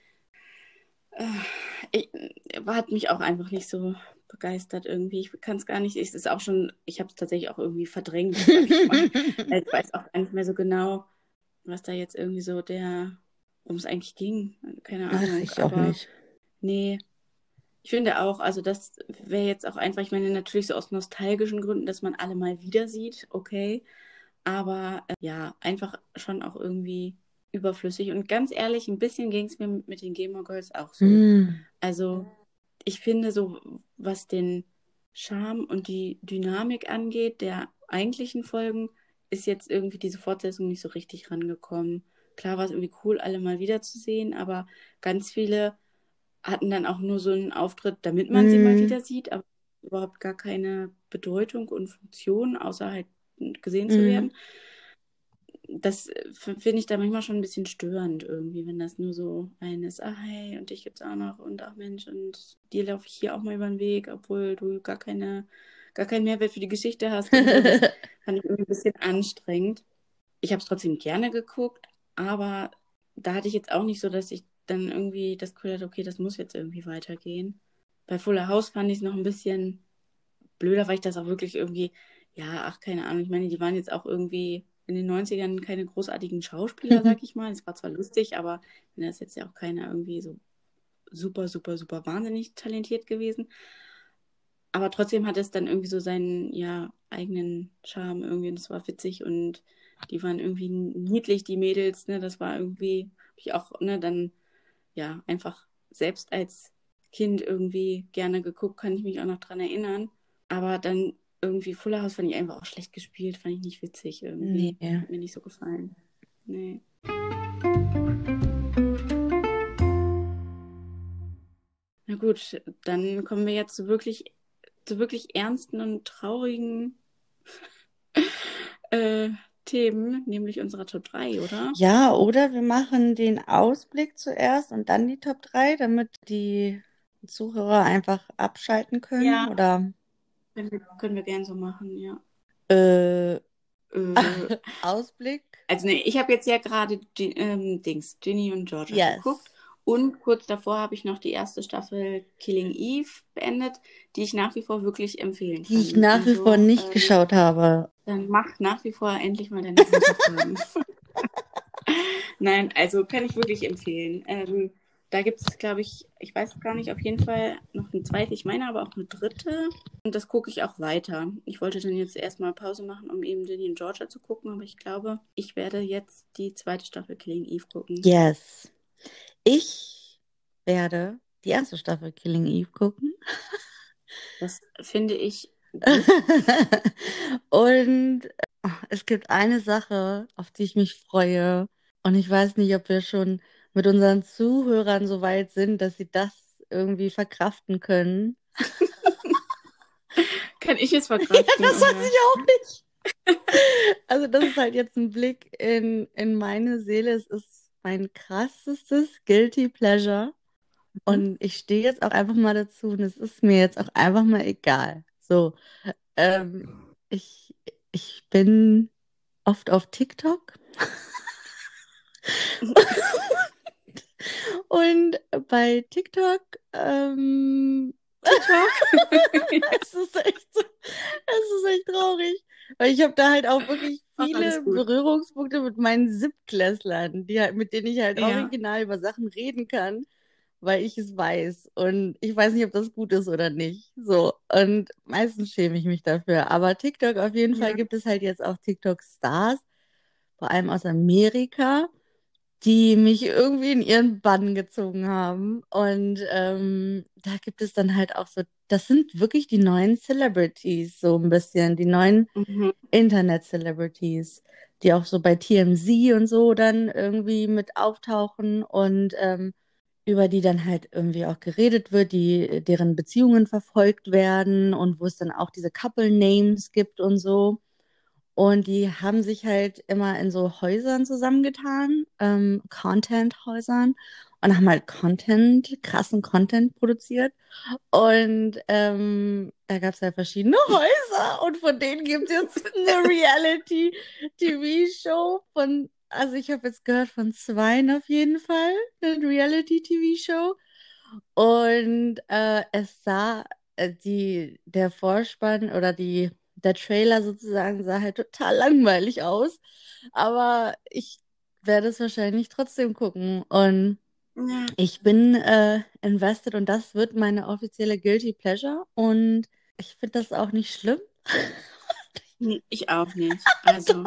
Speaker 1: äh, ich, hat mich auch einfach nicht so begeistert irgendwie. Ich kann es gar nicht, es ist auch schon, ich habe es tatsächlich auch irgendwie verdrängt, ich. Also ich weiß auch gar nicht mehr so genau, was da jetzt irgendwie so der, worum es eigentlich ging. Keine Ahnung.
Speaker 2: ich auch
Speaker 1: aber
Speaker 2: nicht.
Speaker 1: nee, ich finde auch, also das wäre jetzt auch einfach, ich meine, natürlich so aus nostalgischen Gründen, dass man alle mal wieder sieht, okay. Aber äh, ja, einfach schon auch irgendwie überflüssig. Und ganz ehrlich, ein bisschen ging es mir mit den Gamer Girls auch so.
Speaker 2: Hm.
Speaker 1: Also, ich finde so, was den Charme und die Dynamik angeht, der eigentlichen Folgen, ist jetzt irgendwie diese Fortsetzung nicht so richtig rangekommen. Klar war es irgendwie cool, alle mal wiederzusehen, aber ganz viele hatten dann auch nur so einen Auftritt, damit man sie mal
Speaker 2: Hm.
Speaker 1: wieder sieht, aber überhaupt gar keine Bedeutung und Funktion, außer halt gesehen zu
Speaker 2: Hm.
Speaker 1: werden. Das finde ich da manchmal schon ein bisschen störend irgendwie, wenn das nur so ein ist, ah hey, und dich gibt's auch noch und ach Mensch, und dir laufe ich hier auch mal über den Weg, obwohl du gar keine, gar keinen Mehrwert für die Geschichte hast und so. Das fand ich irgendwie ein bisschen anstrengend. Ich habe es trotzdem gerne geguckt, aber da hatte ich jetzt auch nicht so, dass ich dann irgendwie das Gefühl hatte, okay, das muss jetzt irgendwie weitergehen. Bei Fuller House fand ich es noch ein bisschen blöder, weil ich das auch wirklich irgendwie, ja, ach, keine Ahnung, ich meine, die waren jetzt auch irgendwie in den 90ern keine großartigen Schauspieler, sag ich mal. Es war zwar lustig, aber da ist jetzt ja auch keiner irgendwie so super, super, super wahnsinnig talentiert gewesen. Aber trotzdem hat es dann irgendwie so seinen, ja, eigenen Charme irgendwie und es war witzig und die waren irgendwie niedlich, die Mädels, ne, das war irgendwie, hab ich auch, ne, dann, ja, einfach selbst als Kind irgendwie gerne geguckt, kann ich mich auch noch dran erinnern. Aber dann irgendwie Fuller House fand ich einfach auch schlecht gespielt, fand ich nicht witzig irgendwie.
Speaker 2: Nee.
Speaker 1: Hat mir nicht so gefallen. Nee. Na gut, dann kommen wir jetzt zu wirklich, zu wirklich ernsten und traurigen äh, Themen, nämlich unserer Top 3, oder?
Speaker 2: Ja, oder wir machen den Ausblick zuerst und dann die Top 3, damit die Zuhörer einfach abschalten können,
Speaker 1: Ja.
Speaker 2: oder?
Speaker 1: Können wir, können wir gern so machen, ja.
Speaker 2: Äh,
Speaker 1: Äh,
Speaker 2: Ausblick?
Speaker 1: also nee, ich habe jetzt ja gerade ähm, Dings, Ginny und Georgia
Speaker 2: Yes.
Speaker 1: geguckt. Und kurz davor habe ich noch die erste Staffel Killing Eve beendet, die ich nach wie vor wirklich empfehlen kann.
Speaker 2: Die ich nach wie
Speaker 1: Also,
Speaker 2: vor nicht
Speaker 1: ähm,
Speaker 2: geschaut habe.
Speaker 1: Dann mach nach wie vor endlich mal deine Hausaufgaben. Nein, also kann ich wirklich empfehlen. Ähm, da gibt es, glaube ich, ich weiß gar nicht, auf jeden Fall noch eine zweite, ich meine aber auch eine dritte. Und das gucke ich auch weiter. Ich wollte dann jetzt erstmal Pause machen, um eben Ginny und Georgia zu gucken, aber ich glaube, ich werde jetzt die zweite Staffel Killing Eve gucken.
Speaker 2: Yes. Ich werde die erste Staffel Killing Eve gucken.
Speaker 1: Das finde ich.
Speaker 2: Und äh, es gibt eine Sache, auf die ich mich freue. Und ich weiß nicht, ob wir schon mit unseren Zuhörern so weit sind, dass sie das irgendwie verkraften können.
Speaker 1: Kann ich es verkraften?
Speaker 2: Ja, das weiß ich auch nicht. Also das ist halt jetzt ein Blick in, in meine Seele. Es ist mein krassestes Guilty Pleasure. Und ich stehe jetzt auch einfach mal dazu und es ist mir jetzt auch einfach mal egal. So, ähm, ich, ich bin oft auf TikTok. Und bei TikTok, ähm, es ist echt es ist echt traurig. Weil ich habe da halt auch wirklich
Speaker 1: Ach,
Speaker 2: viele
Speaker 1: gut.
Speaker 2: Berührungspunkte mit meinen Siebtklässlern, die halt, mit denen ich halt
Speaker 1: Ja.
Speaker 2: original über Sachen reden kann, weil ich es weiß. Und ich weiß nicht, ob das gut ist oder nicht. So. Und meistens schäme ich mich dafür. Aber TikTok auf jeden Fall
Speaker 1: Ja.
Speaker 2: gibt es halt jetzt auch TikTok-Stars, vor allem aus Amerika, die mich irgendwie in ihren Bann gezogen haben. Und ähm, da gibt es dann halt auch so, das sind wirklich die neuen Celebrities, so ein bisschen, die neuen
Speaker 1: Mhm.
Speaker 2: Internet-Celebrities, die auch so bei TMZ und so dann irgendwie mit auftauchen und ähm, über die dann halt irgendwie auch geredet wird, die deren Beziehungen verfolgt werden und wo es dann auch diese Couple-Names gibt und so. Und die haben sich halt immer in so Häusern zusammengetan, ähm, Content-Häusern, und haben halt Content, krassen Content produziert. Und ähm, da gab es halt verschiedene Häuser und von denen gibt es jetzt eine Reality-TV-Show von, also ich habe jetzt gehört von zweien auf jeden Fall, eine Reality-TV-Show. Und äh, es sah, äh, die, der Vorspann oder die, der Trailer sozusagen sah halt total langweilig aus. Aber ich werde es wahrscheinlich trotzdem gucken. Und
Speaker 1: Ja.
Speaker 2: ich bin äh, invested und das wird meine offizielle Guilty Pleasure. Und ich finde das auch nicht schlimm.
Speaker 1: Nee, Ich auch nicht. Also,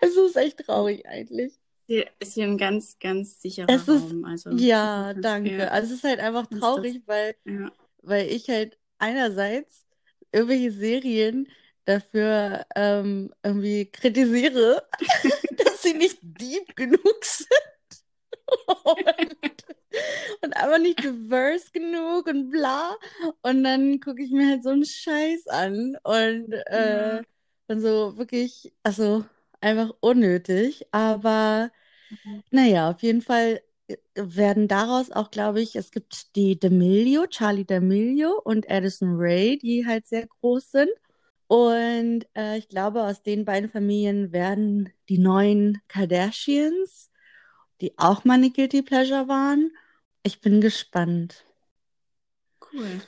Speaker 2: Es ist echt traurig eigentlich.
Speaker 1: ist hier ein ganz, ganz sicherer
Speaker 2: Es ist,
Speaker 1: Raum. Also,
Speaker 2: ja, danke. Also es ist halt einfach traurig, weil,
Speaker 1: ja.
Speaker 2: weil ich halt einerseits irgendwelche Serien dafür ähm, irgendwie kritisiere, dass sie nicht deep genug sind. Und, und aber nicht diverse genug und bla. Und dann gucke ich mir halt so einen Scheiß an und äh,
Speaker 1: Ja.
Speaker 2: Dann so wirklich, also einfach unnötig. Aber
Speaker 1: Mhm.
Speaker 2: naja, auf jeden Fall äh, werden daraus auch, glaube ich, es gibt die D'Amelio, Charlie D'Amelio und Addison Rae, die halt sehr groß sind. Und äh, ich glaube, aus den beiden Familien werden die neuen Kardashians, die auch meine Guilty Pleasure waren. Ich bin gespannt.
Speaker 1: Cool.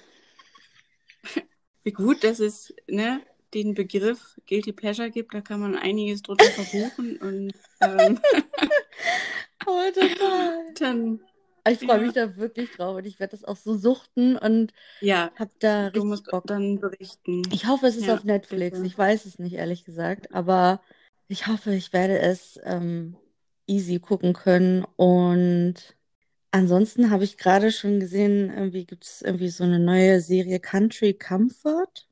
Speaker 1: Wie gut, dass es ne, den Begriff Guilty Pleasure gibt. Da kann man einiges drunter verbuchen und ähm,
Speaker 2: Aber total.
Speaker 1: dann,
Speaker 2: Ich freue
Speaker 1: Ja.
Speaker 2: mich da wirklich drauf und ich werde das auch so suchten und
Speaker 1: ja,
Speaker 2: habe da
Speaker 1: du musst
Speaker 2: Bock.
Speaker 1: dann berichten.
Speaker 2: Ich hoffe, es ist
Speaker 1: Ja,
Speaker 2: auf Netflix.
Speaker 1: bitte.
Speaker 2: Ich weiß es nicht, ehrlich gesagt, aber ich hoffe, ich werde es ähm, easy gucken können. Und ansonsten habe ich gerade schon gesehen, irgendwie gibt es irgendwie so eine neue Serie Country Comfort.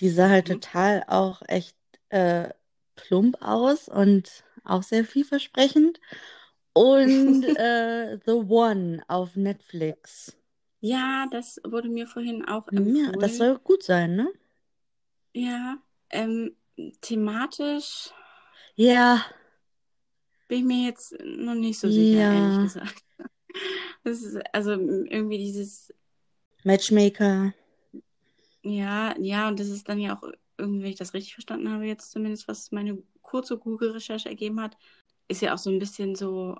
Speaker 2: Die sah halt
Speaker 1: Mhm.
Speaker 2: total auch echt äh, plump aus und auch sehr vielversprechend. Und äh, The One auf Netflix.
Speaker 1: Ja, das wurde mir vorhin auch
Speaker 2: Ja, das
Speaker 1: empfohlen.
Speaker 2: soll gut sein, ne?
Speaker 1: Ja, ähm, thematisch,
Speaker 2: Ja.
Speaker 1: Bin ich mir jetzt noch nicht so sicher,
Speaker 2: Ja.
Speaker 1: ehrlich gesagt. Das ist also irgendwie dieses,
Speaker 2: Matchmaker.
Speaker 1: Ja, ja, und das ist dann ja auch irgendwie, wenn ich das richtig verstanden habe, jetzt zumindest, was meine kurze Google-Recherche ergeben hat, ist ja auch so ein bisschen so,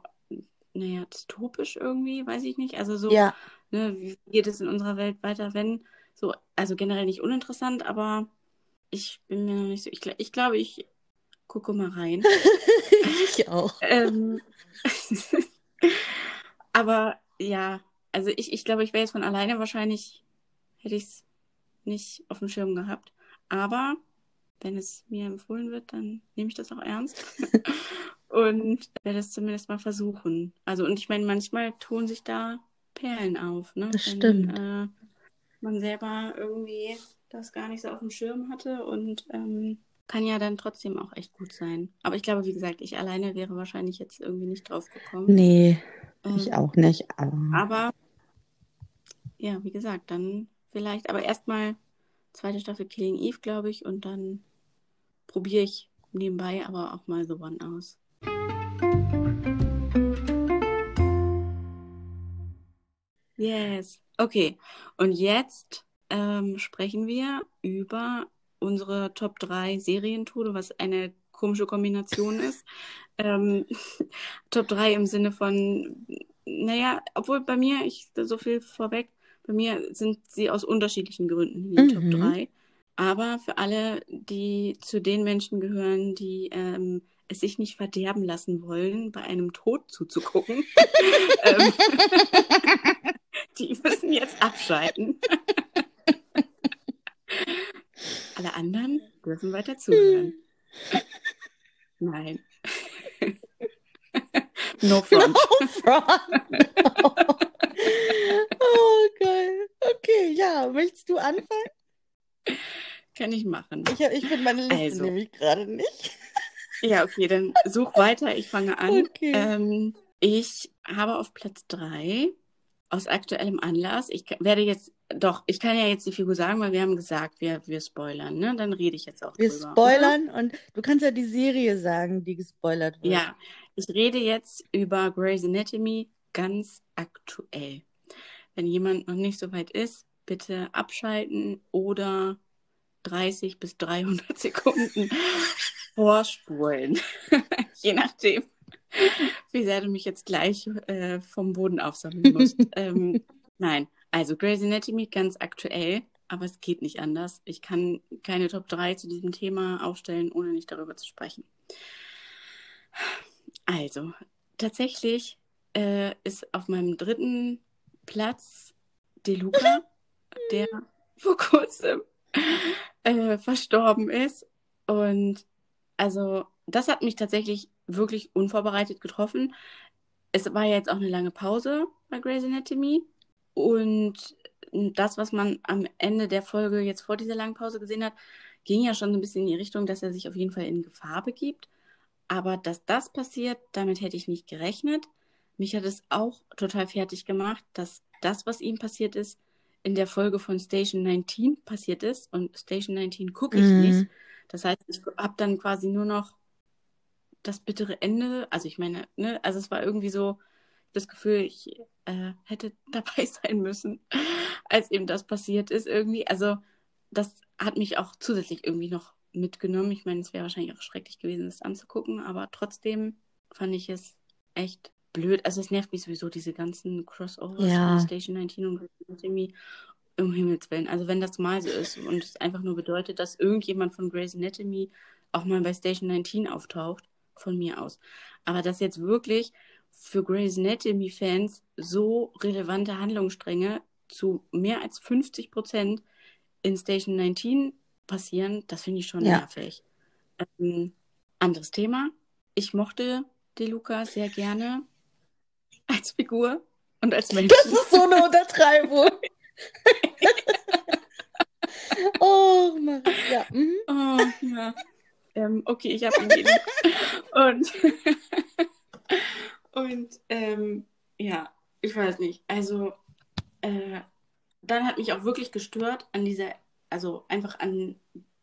Speaker 1: naja, dystopisch irgendwie, weiß ich nicht. Also so,
Speaker 2: Ja.
Speaker 1: ne, wie geht es in unserer Welt weiter, wenn, so, also generell nicht uninteressant, aber ich bin mir noch nicht so, ich, ich glaube, ich gucke mal rein.
Speaker 2: ich auch.
Speaker 1: Ähm, aber ja, also ich, ich glaube, ich wäre jetzt von alleine wahrscheinlich, hätte ich es nicht auf dem Schirm gehabt. Aber wenn es mir empfohlen wird, dann nehme ich das auch ernst und werde es zumindest mal versuchen. Also, und ich meine, manchmal tun sich da Perlen auf, ne?
Speaker 2: Das
Speaker 1: Wenn
Speaker 2: stimmt.
Speaker 1: äh, man selber irgendwie das gar nicht so auf dem Schirm hatte und ähm, kann ja dann trotzdem auch echt gut sein. Aber ich glaube, wie gesagt, ich alleine wäre wahrscheinlich jetzt irgendwie nicht drauf gekommen.
Speaker 2: Nee, ich
Speaker 1: Ähm,
Speaker 2: auch nicht. Aber
Speaker 1: aber ja, wie gesagt, dann vielleicht, aber erstmal zweite Staffel Killing Eve, glaube ich, und dann probiere ich nebenbei aber auch mal The One aus. Yes. Okay. Und jetzt ähm, sprechen wir über unsere Top 3 Serientode, was eine komische Kombination ist. Ähm, Top 3 im Sinne von, naja, obwohl bei mir, ich so viel vorweg, bei mir sind sie aus unterschiedlichen Gründen in den Top
Speaker 2: Mhm.
Speaker 1: 3. Aber für alle, die zu den Menschen gehören, die ähm, es sich nicht verderben lassen wollen, bei einem Tod zuzugucken, ähm, die müssen jetzt abschalten. Alle anderen dürfen weiter zuhören. Nein. no front.
Speaker 2: Oh, Front. Oh, geil. Okay, ja. Möchtest du anfangen?
Speaker 1: Kann ich machen.
Speaker 2: Ich, ich finde meine Liste
Speaker 1: Also.
Speaker 2: nämlich gerade nicht.
Speaker 1: Ja, okay, dann such weiter. Ich fange an.
Speaker 2: Okay.
Speaker 1: Ähm, ich habe auf Platz 3 aus aktuellem Anlass, ich werde jetzt, doch, ich kann ja jetzt die Figur sagen, weil wir haben gesagt, wir, wir spoilern, ne? Dann rede ich jetzt auch
Speaker 2: Wir
Speaker 1: drüber.
Speaker 2: spoilern und du kannst ja die Serie sagen, die gespoilert
Speaker 1: Oder?
Speaker 2: wird.
Speaker 1: Ja, ich rede jetzt über Grey's Anatomy ganz aktuell. Wenn jemand noch nicht so weit ist, bitte abschalten oder 30 bis 300 Sekunden vorspulen. Je nachdem, wie sehr du mich jetzt gleich äh, vom Boden aufsammeln musst. ähm, nein, also Grey's Anatomy ganz aktuell, aber es geht nicht anders. Ich kann keine Top 3 zu diesem Thema aufstellen, ohne nicht darüber zu sprechen. Also, tatsächlich äh, ist auf meinem dritten Platz DeLuca, der vor kurzem äh, verstorben ist. Und also, das hat mich tatsächlich wirklich unvorbereitet getroffen. Es war ja jetzt auch eine lange Pause bei Grey's Anatomy. Und das, was man am Ende der Folge jetzt vor dieser langen Pause gesehen hat, ging ja schon so ein bisschen in die Richtung, dass er sich auf jeden Fall in Gefahr begibt. Aber dass das passiert, damit hätte ich nicht gerechnet. Mich hat es auch total fertig gemacht, dass das, was ihm passiert ist, in der Folge von Station 19 passiert ist. Und Station 19 gucke ich
Speaker 2: Mhm.
Speaker 1: nicht. Das heißt, ich habe dann quasi nur noch das bittere Ende. Also ich meine, ne, also es war irgendwie so das Gefühl, ich äh, hätte dabei sein müssen, als eben das passiert ist irgendwie. Also das hat mich auch zusätzlich irgendwie noch mitgenommen. Ich meine, es wäre wahrscheinlich auch schrecklich gewesen, das anzugucken, aber trotzdem fand ich es echt blöd. Also es nervt mich sowieso, diese ganzen Crossovers
Speaker 2: Ja.
Speaker 1: von Station 19 und Grey's Anatomy. Um Himmels Willen. Also wenn das mal so ist und es einfach nur bedeutet, dass irgendjemand von Grey's Anatomy auch mal bei Station 19 auftaucht, von mir aus. Aber dass jetzt wirklich für Grey's Anatomy-Fans so relevante Handlungsstränge zu mehr als 50 Prozent in Station 19 passieren, das finde ich schon
Speaker 2: Ja.
Speaker 1: nervig. Ähm, anderes Thema. Ich mochte DeLuca sehr gerne als Figur und als Mensch.
Speaker 2: Das ist so eine Untertreibung. oh Mann. Ja. Mhm.
Speaker 1: Oh, ja. Ähm, okay, ich habe ihn wieder. Und, und ähm, ja, ich weiß nicht. Also, äh, dann hat mich auch wirklich gestört an dieser, also einfach an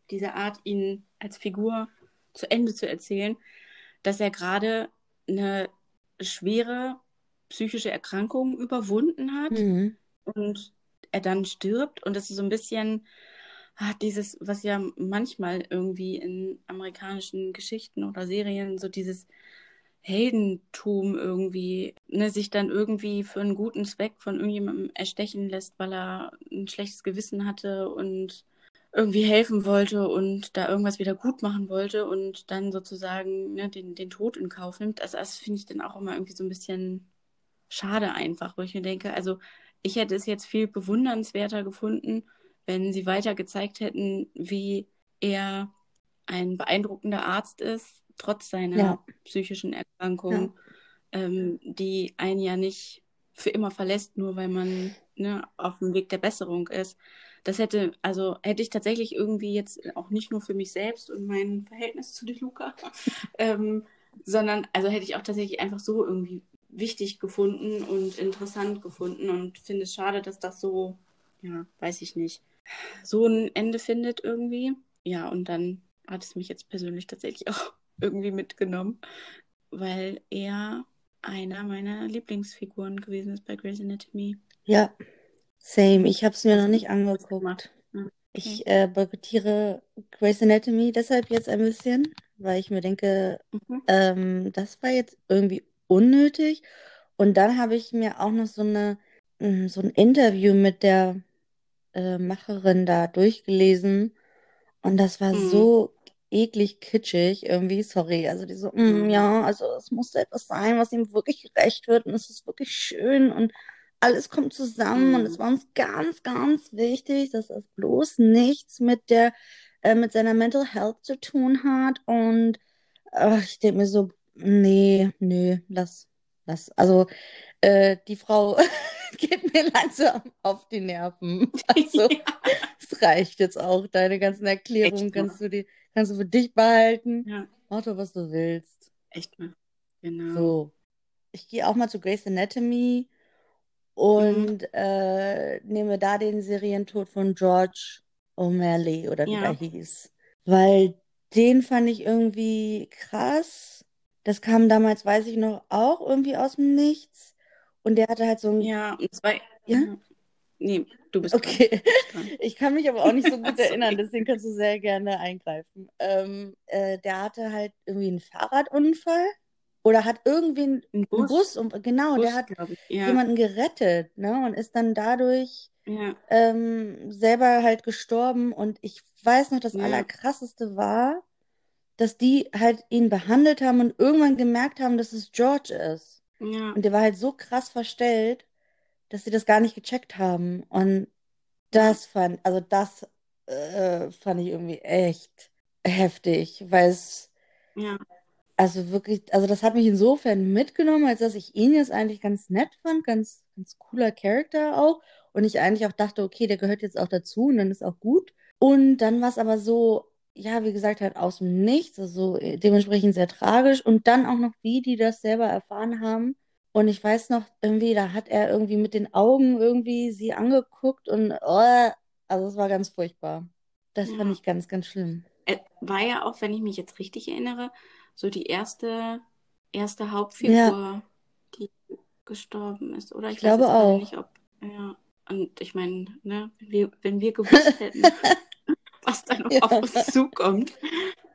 Speaker 1: dieser Art, ihn als Figur zu Ende zu erzählen, dass er gerade eine schwere psychische Erkrankung überwunden hat
Speaker 2: Mhm.
Speaker 1: und er dann stirbt. Und das ist so ein bisschen ah, dieses, was ja manchmal irgendwie in amerikanischen Geschichten oder Serien so dieses Heldentum irgendwie, ne, sich dann irgendwie für einen guten Zweck von irgendjemandem erstechen lässt, weil er ein schlechtes Gewissen hatte und irgendwie helfen wollte und da irgendwas wieder gut machen wollte und dann sozusagen ne, den, den Tod in Kauf nimmt. Also das finde ich dann auch immer irgendwie so ein bisschen schade einfach, wo ich mir denke, also ich hätte es jetzt viel bewundernswerter gefunden, wenn sie weiter gezeigt hätten, wie er ein beeindruckender Arzt ist, trotz seiner
Speaker 2: Ja.
Speaker 1: psychischen Erkrankung, ähm, die einen ja nicht für immer verlässt, nur weil man ne, auf dem Weg der Besserung ist. Das hätte, also hätte ich tatsächlich irgendwie jetzt auch nicht nur für mich selbst und mein Verhältnis zu De Luca, ähm, sondern also hätte ich auch tatsächlich einfach so irgendwie wichtig gefunden und interessant gefunden und finde es schade, dass das so, ja, weiß ich nicht, so ein Ende findet irgendwie. Ja, und dann hat es mich jetzt persönlich tatsächlich auch irgendwie mitgenommen, weil er einer meiner Lieblingsfiguren gewesen ist bei Grey's Anatomy.
Speaker 2: Ja, same. Ich habe es mir noch nicht angeguckt. Ich äh, boykottiere Grey's Anatomy deshalb jetzt ein bisschen, weil ich mir denke,
Speaker 1: Mhm.
Speaker 2: ähm, das war jetzt irgendwie unnötig. Und dann habe ich mir auch noch so eine, mm, so ein Interview mit der äh, Macherin da durchgelesen. Und das war
Speaker 1: Mhm.
Speaker 2: so eklig kitschig irgendwie, sorry. Also die so, mm,
Speaker 1: Mhm.
Speaker 2: ja, also es musste etwas sein, was ihm wirklich gerecht wird und es ist wirklich schön und alles kommt zusammen und es
Speaker 1: Mhm.
Speaker 2: war uns ganz, ganz wichtig, dass das bloß nichts mit der, äh, mit seiner Mental Health zu tun hat. Und äh, ich denke mir so, nee, nee, lass, lass. Also äh, die Frau geht mir langsam auf die Nerven. Also
Speaker 1: Ja,
Speaker 2: es reicht jetzt auch. Deine ganzen Erklärungen
Speaker 1: echt mal.
Speaker 2: kannst du die, kannst du für dich behalten.
Speaker 1: Ja,
Speaker 2: Mach doch, was du willst.
Speaker 1: echt mal. Genau.
Speaker 2: So. Ich gehe auch mal zu Grey's Anatomy
Speaker 1: Mhm.
Speaker 2: und äh, nehme da den Serientod von George O'Malley oder wie er
Speaker 1: Ja,
Speaker 2: hieß. Weil den fand ich irgendwie krass. Das kam damals, weiß ich noch, auch irgendwie aus dem Nichts. Und der hatte halt so ein,
Speaker 1: ja, und zwei.
Speaker 2: ja?
Speaker 1: Nee, du bist.
Speaker 2: Okay.
Speaker 1: Dran.
Speaker 2: Ich kann mich aber auch nicht so gut erinnern, deswegen kannst du sehr gerne eingreifen. Ähm, äh, der hatte halt irgendwie einen Fahrradunfall oder hat irgendwie einen,
Speaker 1: Ein
Speaker 2: einen
Speaker 1: Bus,
Speaker 2: Bus und genau, der
Speaker 1: Bus,
Speaker 2: hat
Speaker 1: glaube ich. Ja,
Speaker 2: jemanden gerettet, ne? Und ist dann dadurch
Speaker 1: ja,
Speaker 2: ähm, selber halt gestorben. Und ich weiß noch, das
Speaker 1: ja,
Speaker 2: Allerkrasseste war, dass die halt ihn behandelt haben und irgendwann gemerkt haben, dass es George ist.
Speaker 1: ja,
Speaker 2: Und der war halt so krass verstellt, dass sie das gar nicht gecheckt haben. Und das fand, also das äh, fand ich irgendwie echt heftig, weil es,
Speaker 1: ja,
Speaker 2: also wirklich, also das hat mich insofern mitgenommen, als dass ich ihn jetzt eigentlich ganz nett fand, ganz, ganz cooler Charakter auch. Und ich eigentlich auch dachte, okay, der gehört jetzt auch dazu und dann ist auch gut. Und dann war es aber so, ja, wie gesagt, halt aus dem Nichts, also äh, dementsprechend sehr tragisch. Und dann auch noch, wie die das selber erfahren haben. Und ich weiß noch, irgendwie, da hat er irgendwie mit den Augen irgendwie sie angeguckt und, oh, also es war ganz furchtbar. Das fand
Speaker 1: ja.
Speaker 2: ich ganz, ganz schlimm.
Speaker 1: Äh, War ja auch, wenn ich mich jetzt richtig erinnere, so die erste, erste
Speaker 2: Ja,
Speaker 1: Hauptfigur, die gestorben ist. Oder
Speaker 2: ich
Speaker 1: ich weiß
Speaker 2: glaube auch.
Speaker 1: nicht, ob. Ja. Und ich meine, ne, wenn wir, wenn wir gewusst hätten, was da noch auf
Speaker 2: Ja.
Speaker 1: uns zukommt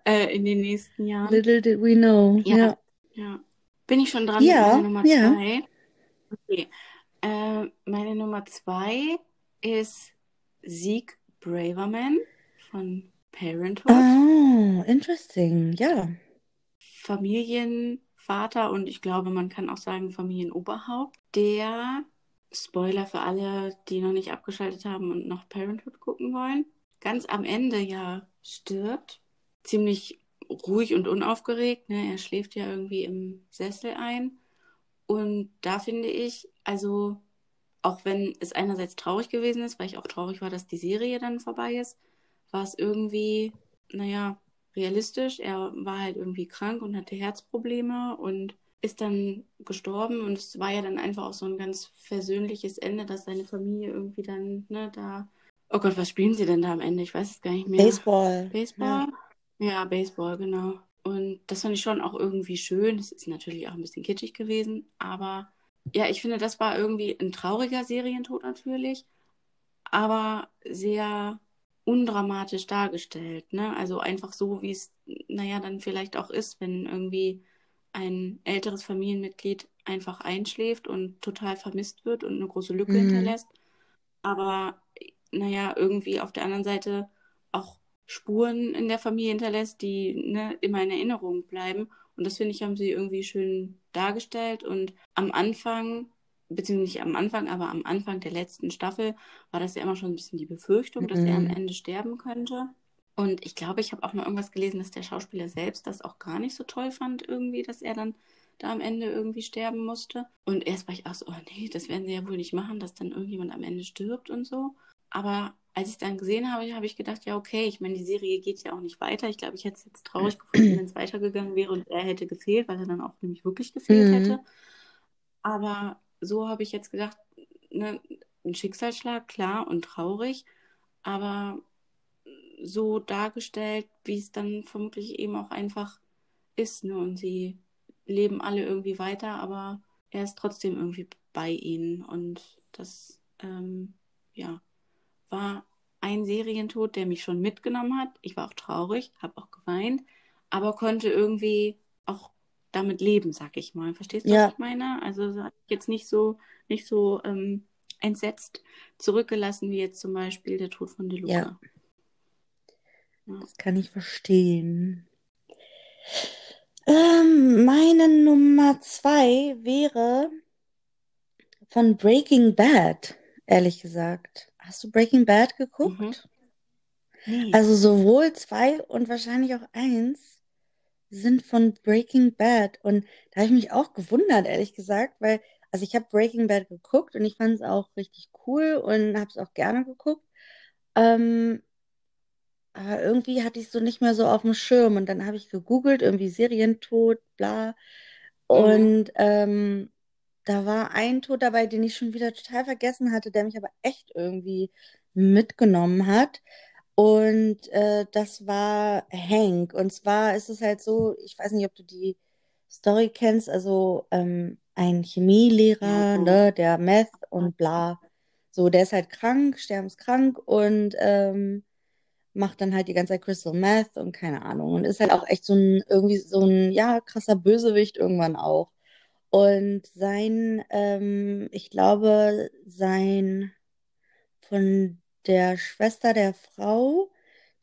Speaker 1: äh, in den nächsten Jahren.
Speaker 2: Little did we know.
Speaker 1: Ja,
Speaker 2: Ja.
Speaker 1: ja. Bin ich schon dran
Speaker 2: Ja,
Speaker 1: Nummer
Speaker 2: ja.
Speaker 1: zwei? Okay. Äh, meine Nummer zwei ist Zeke Braverman von Parenthood.
Speaker 2: Oh, interesting. Ja.
Speaker 1: Familienvater und ich glaube, man kann auch sagen Familienoberhaupt, der, Spoiler für alle, die noch nicht abgeschaltet haben und noch Parenthood gucken wollen, ganz am Ende ja stirbt. Ziemlich ruhig und unaufgeregt, ne? Er schläft ja irgendwie im Sessel ein. Und da finde ich, also auch wenn es einerseits traurig gewesen ist, weil ich auch traurig war, dass die Serie dann vorbei ist, war es irgendwie, naja, realistisch. Er war halt irgendwie krank und hatte Herzprobleme und ist dann gestorben. Und es war ja dann einfach auch so ein ganz versöhnliches Ende, dass seine Familie irgendwie dann, ne, da. Oh Gott, was spielen sie denn da am Ende? Ich weiß es gar nicht mehr.
Speaker 2: Baseball. Ja.
Speaker 1: Baseball? Ja, Baseball, genau. Und das fand ich schon auch irgendwie schön. Das ist natürlich auch ein bisschen kitschig gewesen, aber ja, ich finde, das war irgendwie ein trauriger Serientod natürlich, aber sehr undramatisch dargestellt. Ne? Also einfach so, wie es, naja, dann vielleicht auch ist, wenn irgendwie ein älteres Familienmitglied einfach einschläft und total vermisst wird und eine große Lücke mhm. hinterlässt. Aber naja, irgendwie auf der anderen Seite auch Spuren in der Familie hinterlässt, die ne, immer in Erinnerung bleiben. Und das finde ich, haben sie irgendwie schön dargestellt. Und am Anfang, beziehungsweise nicht am Anfang, aber am Anfang der letzten Staffel war das ja immer schon ein bisschen die Befürchtung, mhm. dass er am mhm. Ende sterben könnte. Und ich glaube, ich habe auch mal irgendwas gelesen, dass der Schauspieler selbst das auch gar nicht so toll fand, irgendwie, dass er dann da am Ende irgendwie sterben musste. Und erst war ich auch so, oh nee, das werden sie ja wohl nicht machen, dass dann irgendjemand am Ende stirbt und so. Aber als ich es dann gesehen habe, habe ich gedacht, ja, okay, ich meine, die Serie geht ja auch nicht weiter. Ich glaube, ich hätte es jetzt traurig gefunden, wenn es weitergegangen wäre und er hätte gefehlt, weil er dann auch nämlich wirklich gefehlt mhm. hätte. Aber so habe ich jetzt gedacht, ne, ein Schicksalsschlag, klar und traurig, aber so dargestellt, wie es dann vermutlich eben auch einfach ist. Ne? Und sie leben alle irgendwie weiter, aber er ist trotzdem irgendwie bei ihnen. Und das, ähm, ja, war ein Serientod, der mich schon mitgenommen hat. Ich war auch traurig, habe auch geweint, aber konnte irgendwie auch damit leben, sag ich mal. Verstehst du, ja. was ich meine? Also jetzt nicht so, nicht so ähm, entsetzt zurückgelassen wie jetzt zum Beispiel der Tod von DeLuca. Ja.
Speaker 2: ja. Das kann ich verstehen. Ähm, meine Nummer zwei wäre von Breaking Bad, ehrlich gesagt. Hast du Breaking Bad geguckt? Mhm. Nee. Also sowohl zwei und wahrscheinlich auch eins sind von Breaking Bad. Und da habe ich mich auch gewundert, ehrlich gesagt, weil, also ich habe Breaking Bad geguckt und ich fand es auch richtig cool und habe es auch gerne geguckt. Ähm, aber irgendwie hatte ich es so nicht mehr so auf dem Schirm. Und dann habe ich gegoogelt, irgendwie Serientod, bla. Mhm. Und mhm. ähm, da war ein Tod dabei, den ich schon wieder total vergessen hatte, der mich aber echt irgendwie mitgenommen hat. Und äh, das war Hank. Und zwar ist es halt so, ich weiß nicht, ob du die Story kennst, also ähm, ein Chemielehrer, ne, der Meth und bla. So, der ist halt krank, sterbenskrank und ähm, macht dann halt die ganze Zeit Crystal Meth und keine Ahnung. Und ist halt auch echt so ein, irgendwie so ein, ja, krasser Bösewicht irgendwann auch. Und sein, ähm, ich glaube, sein von der Schwester der Frau,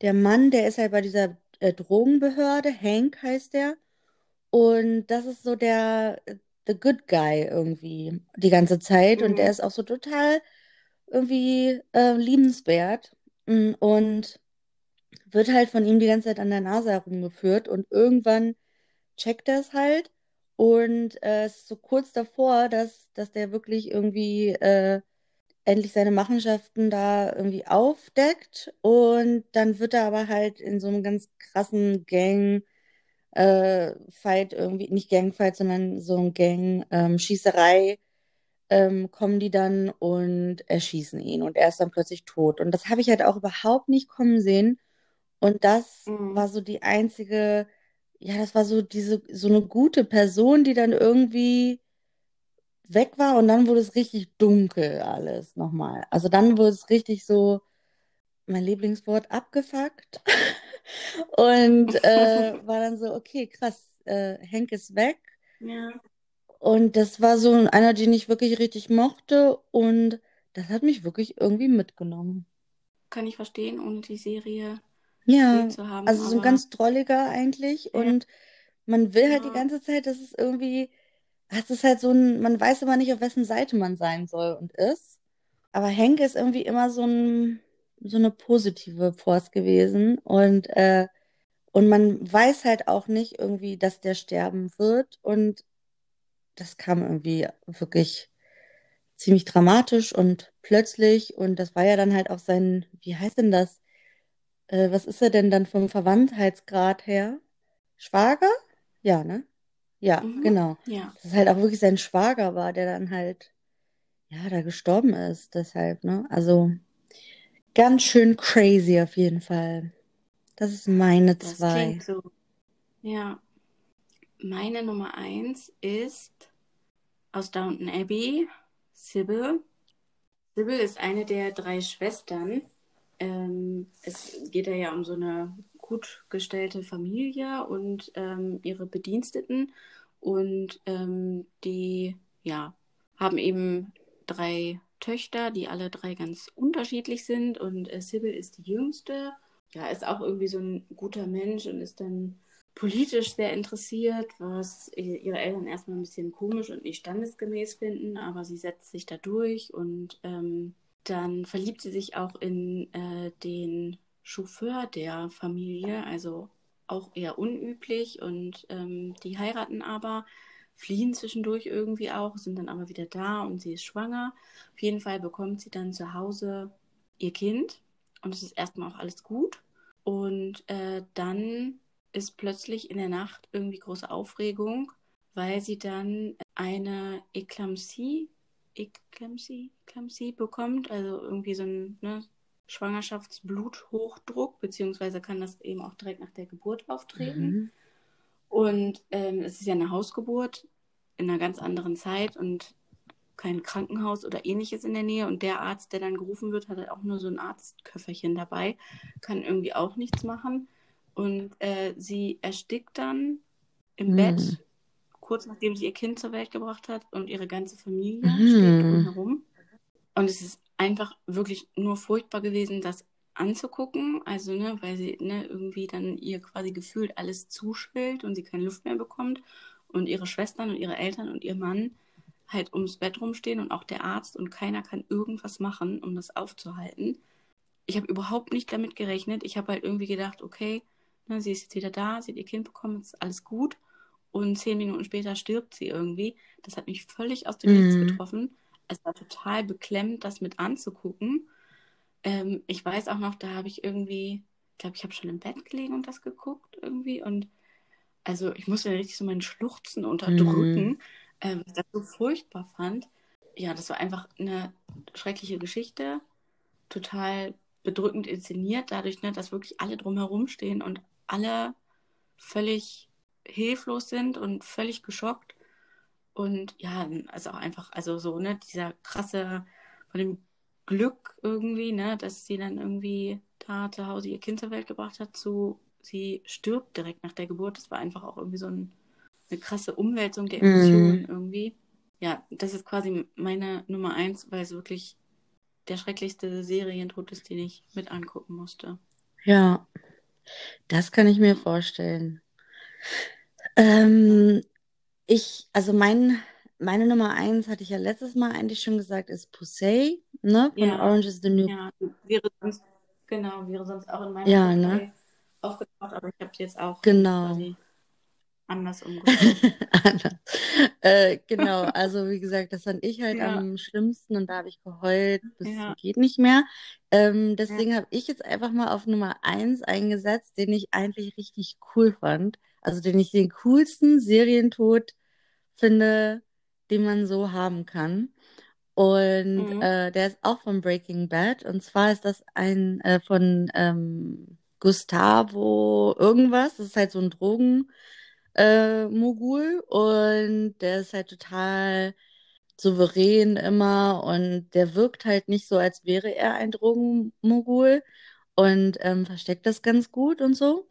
Speaker 2: der Mann, der ist halt bei dieser äh, Drogenbehörde, Hank heißt der. Und das ist so der the good guy irgendwie die ganze Zeit. Mhm. Und der ist auch so total irgendwie äh, liebenswert. Mm, und wird halt von ihm die ganze Zeit an der Nase herumgeführt. Und irgendwann checkt er es halt und äh, es ist so kurz davor, dass, dass der wirklich irgendwie äh, endlich seine Machenschaften da irgendwie aufdeckt. Und dann wird er aber halt in so einem ganz krassen Gang. Äh, irgendwie, nicht Gangfight, sondern so ein Gang-Schießerei ähm, ähm, kommen die dann und erschießen ihn und er ist dann plötzlich tot. Und das habe ich halt auch überhaupt nicht kommen sehen. Und das mhm. war so die einzige ja, das war so diese, so eine gute Person, die dann irgendwie weg war und dann wurde es richtig dunkel alles nochmal. Also dann wurde es richtig so, mein Lieblingswort, abgefuckt. und äh, war dann so, okay, krass, äh, Henk ist weg.
Speaker 1: Ja.
Speaker 2: Und das war so einer, den ich wirklich richtig mochte und das hat mich wirklich irgendwie mitgenommen.
Speaker 1: Kann ich verstehen, ohne die Serie
Speaker 2: ja, zu haben. Also so ein ganz drolliger eigentlich. Ja. Und man will halt ja. die ganze Zeit, dass es irgendwie, es ist halt so ein, man weiß immer nicht, auf wessen Seite man sein soll und ist. Aber Henke ist irgendwie immer so ein, so eine positive Force gewesen. Und, äh, und man weiß halt auch nicht irgendwie, dass der sterben wird. Und das kam irgendwie wirklich ziemlich dramatisch und plötzlich. Und das war ja dann halt auch sein, wie heißt denn das? Äh, was ist er denn dann vom Verwandtheitsgrad her? Schwager? Ja, ne? Ja, mhm. genau.
Speaker 1: Ja.
Speaker 2: Dass es halt auch wirklich sein Schwager war, der dann halt, ja, da gestorben ist, deshalb, ne? Also ganz schön crazy auf jeden Fall. Das ist meine
Speaker 1: das
Speaker 2: zwei.
Speaker 1: Klingt so, Ja. Meine Nummer eins ist aus Downton Abbey, Sybil. Sybil ist eine der drei Schwestern. Ähm, es geht ja um so eine gut gestellte Familie und ähm, ihre Bediensteten. Und ähm, die ja, haben eben drei Töchter, die alle drei ganz unterschiedlich sind. Und äh, Sybil ist die jüngste. Ja, ist auch irgendwie so ein guter Mensch und ist dann politisch sehr interessiert, was ihre Eltern erstmal ein bisschen komisch und nicht standesgemäß finden, aber sie setzt sich da durch und ähm, dann verliebt sie sich auch in äh, den Chauffeur der Familie, also auch eher unüblich und ähm, die heiraten aber, fliehen zwischendurch irgendwie auch, sind dann aber wieder da und sie ist schwanger. Auf jeden Fall bekommt sie dann zu Hause ihr Kind und es ist erstmal auch alles gut. Und äh, dann ist plötzlich in der Nacht irgendwie große Aufregung, weil sie dann eine Eklampsie, Eklampsie, Eklampsie bekommt, also irgendwie so ein ne, Schwangerschaftsbluthochdruck, beziehungsweise kann das eben auch direkt nach der Geburt auftreten. Mhm. Und ähm, es ist ja eine Hausgeburt in einer ganz anderen Zeit und kein Krankenhaus oder ähnliches in der Nähe. Und der Arzt, der dann gerufen wird, hat halt auch nur so ein Arztköfferchen dabei, kann irgendwie auch nichts machen. Und äh, sie erstickt dann im mhm. Bett, kurz nachdem sie ihr Kind zur Welt gebracht hat und ihre ganze Familie mhm. steht drumherum. Und es ist einfach wirklich nur furchtbar gewesen, das anzugucken. Also, ne, weil sie ne, irgendwie dann ihr quasi gefühlt alles zuschwillt und sie keine Luft mehr bekommt. Und ihre Schwestern und ihre Eltern und ihr Mann halt ums Bett rumstehen und auch der Arzt und keiner kann irgendwas machen, um das aufzuhalten. Ich habe überhaupt nicht damit gerechnet. Ich habe halt irgendwie gedacht, okay, Ne, sie ist jetzt wieder da, sie hat ihr Kind bekommen, ist alles gut. Und zehn Minuten später stirbt sie irgendwie. Das hat mich völlig aus dem mhm. Nichts getroffen. Es war total beklemmt, das mit anzugucken. Ähm, ich weiß auch noch, da habe ich irgendwie, ich glaube, ich habe schon im Bett gelegen und das geguckt irgendwie. Und also ich musste richtig so meinen Schluchzen unterdrücken, mhm. ähm, ich das so furchtbar fand. Ja, das war einfach eine schreckliche Geschichte. Total bedrückend inszeniert, dadurch, ne, dass wirklich alle drumherum stehen und alle völlig hilflos sind und völlig geschockt. Und ja, also auch einfach, also so, ne, dieser krasse, von dem Glück irgendwie, ne, dass sie dann irgendwie da zu Hause ihr Kind zur Welt gebracht hat, zu sie stirbt direkt nach der Geburt. Das war einfach auch irgendwie so ein, eine krasse Umwälzung der Emotionen mm. irgendwie. Ja, das ist quasi meine Nummer eins, weil es wirklich der schrecklichste Serientod ist, den ich mit angucken musste.
Speaker 2: Ja, das kann ich mir vorstellen. Ähm, ich, also mein, meine Nummer eins hatte ich ja letztes Mal eigentlich schon gesagt, ist Pusey, ne? Von ja, Orange is the New.
Speaker 1: Ja, wäre sonst, genau, wäre sonst auch in meinem
Speaker 2: ja, ne?
Speaker 1: aufgetaucht, aber ich habe jetzt auch
Speaker 2: genau.
Speaker 1: anders umgegangen. anders.
Speaker 2: Äh, genau, also wie gesagt, das fand ich halt ja. am schlimmsten und da habe ich geheult, bis ja. geht nicht mehr. Ähm, deswegen ja. habe ich jetzt einfach mal auf Nummer 1 eingesetzt, den ich eigentlich richtig cool fand. Also den ich den coolsten Serientod finde, den man so haben kann. Und mhm. äh, der ist auch von Breaking Bad. Und zwar ist das ein äh, von ähm, Gustavo irgendwas. Das ist halt so ein Drogen äh, Mogul und der ist halt total souverän immer und der wirkt halt nicht so, als wäre er ein Drogenmogul und ähm, versteckt das ganz gut und so.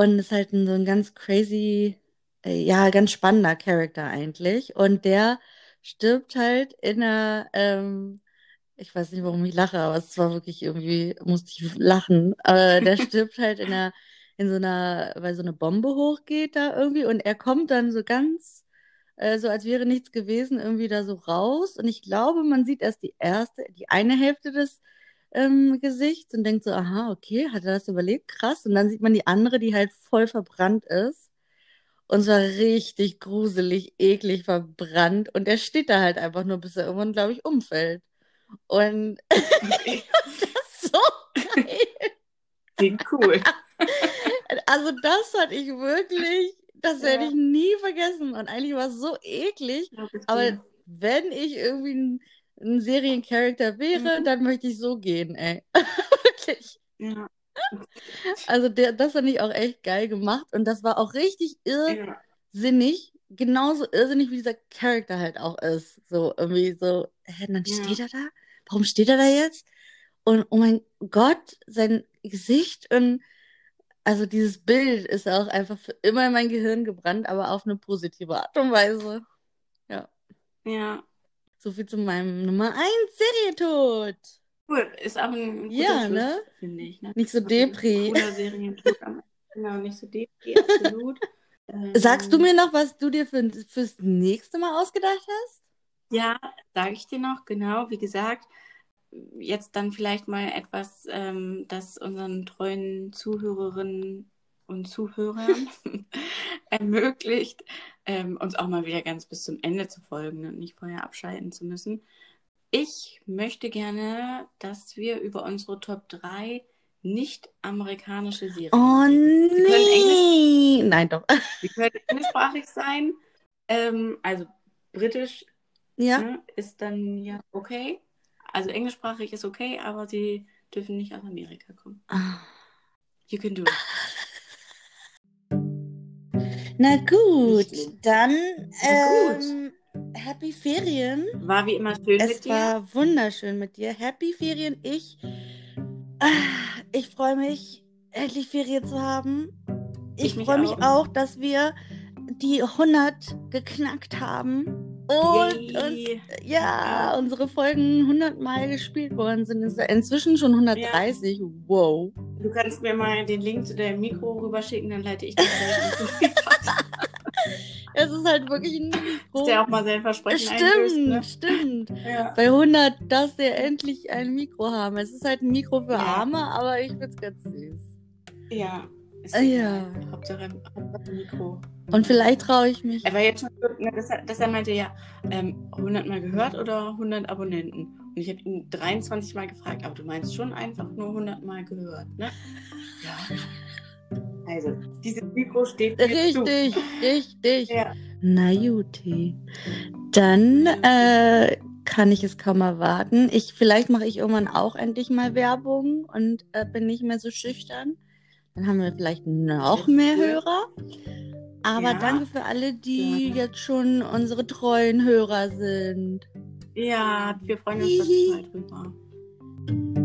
Speaker 2: Und ist halt ein, so ein ganz crazy, äh, ja, ganz spannender Charakter eigentlich. Und der stirbt halt in einer, ähm, ich weiß nicht, warum ich lache, aber es war wirklich irgendwie, musste ich lachen. Aber der stirbt halt in einer in so einer, weil so eine Bombe hochgeht da irgendwie und er kommt dann so ganz, äh, so als wäre nichts gewesen, irgendwie da so raus. Und ich glaube, man sieht erst die erste, die eine Hälfte des ähm, Gesichts und denkt so, aha, okay, hat er das überlebt? Krass. Und dann sieht man die andere, die halt voll verbrannt ist. Und zwar richtig gruselig, eklig verbrannt. Und er steht da halt einfach nur, bis er irgendwann, glaube ich, umfällt. Und das ist so geil.
Speaker 1: Klingt cool.
Speaker 2: Also das hatte ich wirklich, das ja. werde ich nie vergessen. Und eigentlich war es so eklig. aber wenn ich irgendwie ein, Seriencharakter wäre, mhm. dann möchte ich so gehen, ey. wirklich.
Speaker 1: Ja.
Speaker 2: Also der, das fand ich auch echt geil gemacht und das war auch richtig irrsinnig. Ja. Genauso irrsinnig, wie dieser Charakter halt auch ist. So irgendwie so, hä, dann ja. steht er da? Warum steht er da jetzt? Und oh mein Gott, sein Gesicht und also dieses Bild ist auch einfach für immer in mein Gehirn gebrannt, aber auf eine positive Art und Weise. Ja.
Speaker 1: Ja.
Speaker 2: So viel zu meinem Nummer 1 Serientod.
Speaker 1: Cool, ist auch ein guter
Speaker 2: ja, Schluss, ne?
Speaker 1: finde ich. Ne?
Speaker 2: Nicht so Depri.
Speaker 1: Cooler Serientod. genau, nicht so Depri, absolut.
Speaker 2: Sagst du ähm, mir noch, was du dir für, fürs nächste Mal ausgedacht hast?
Speaker 1: Ja, sage ich dir noch, genau. Wie gesagt, jetzt dann vielleicht mal etwas, ähm, das unseren treuen Zuhörerinnen und Zuhörern ermöglicht, ähm, uns auch mal wieder ganz bis zum Ende zu folgen und nicht vorher abschalten zu müssen. Ich möchte gerne, dass wir über unsere Top 3 nicht amerikanische Serien
Speaker 2: Oh nee! Nein, doch.
Speaker 1: Sie können englischsprachig sein. Ähm, also britisch
Speaker 2: ja.
Speaker 1: ne, ist dann ja okay. Also englischsprachig ist okay, aber sie dürfen nicht aus Amerika kommen.
Speaker 2: Ah.
Speaker 1: You can do it.
Speaker 2: Na gut, dann Na gut. Ähm, Happy Ferien.
Speaker 1: War wie immer schön
Speaker 2: es
Speaker 1: mit dir.
Speaker 2: Es war wunderschön mit dir. Happy Ferien. Ich, ah, ich freue mich, endlich Ferien zu haben. Ich, ich freue mich auch, dass wir die 100 geknackt haben. Und, und, ja, unsere Folgen 100 Mal gespielt worden sind. Inzwischen schon 130. Ja. Wow.
Speaker 1: Du kannst mir mal den Link zu deinem Mikro rüberschicken, dann leite ich das
Speaker 2: Es ist halt wirklich ein Mikro.
Speaker 1: Ist ja auch mal Versprechen
Speaker 2: Stimmt, einlöst, ne? stimmt. Ja. Bei 100 darfst du ja endlich ein Mikro haben. Es ist halt ein Mikro für ja. Arme, aber ich find's ganz süß.
Speaker 1: Ja.
Speaker 2: Ist ah, ja.
Speaker 1: Hauptsache, Hauptsache Mikro.
Speaker 2: Und vielleicht traue ich mich.
Speaker 1: Er war jetzt schon, ne, dass, er, dass er meinte ja, ähm, 100 Mal gehört oder 100 Abonnenten. Und ich habe ihn 23 Mal gefragt, aber du meinst schon einfach nur 100 Mal gehört, ne? Ja. Also, dieses Mikro steht
Speaker 2: Richtig, zu. richtig. Ja. Na Juti. Dann äh, kann ich es kaum erwarten. Ich, vielleicht mache ich irgendwann auch endlich mal Werbung und äh, bin nicht mehr so schüchtern. Dann haben wir vielleicht noch mehr Hörer. Aber ja. danke für alle, die ja. jetzt schon unsere treuen Hörer sind.
Speaker 1: Ja, wir freuen uns total drüber.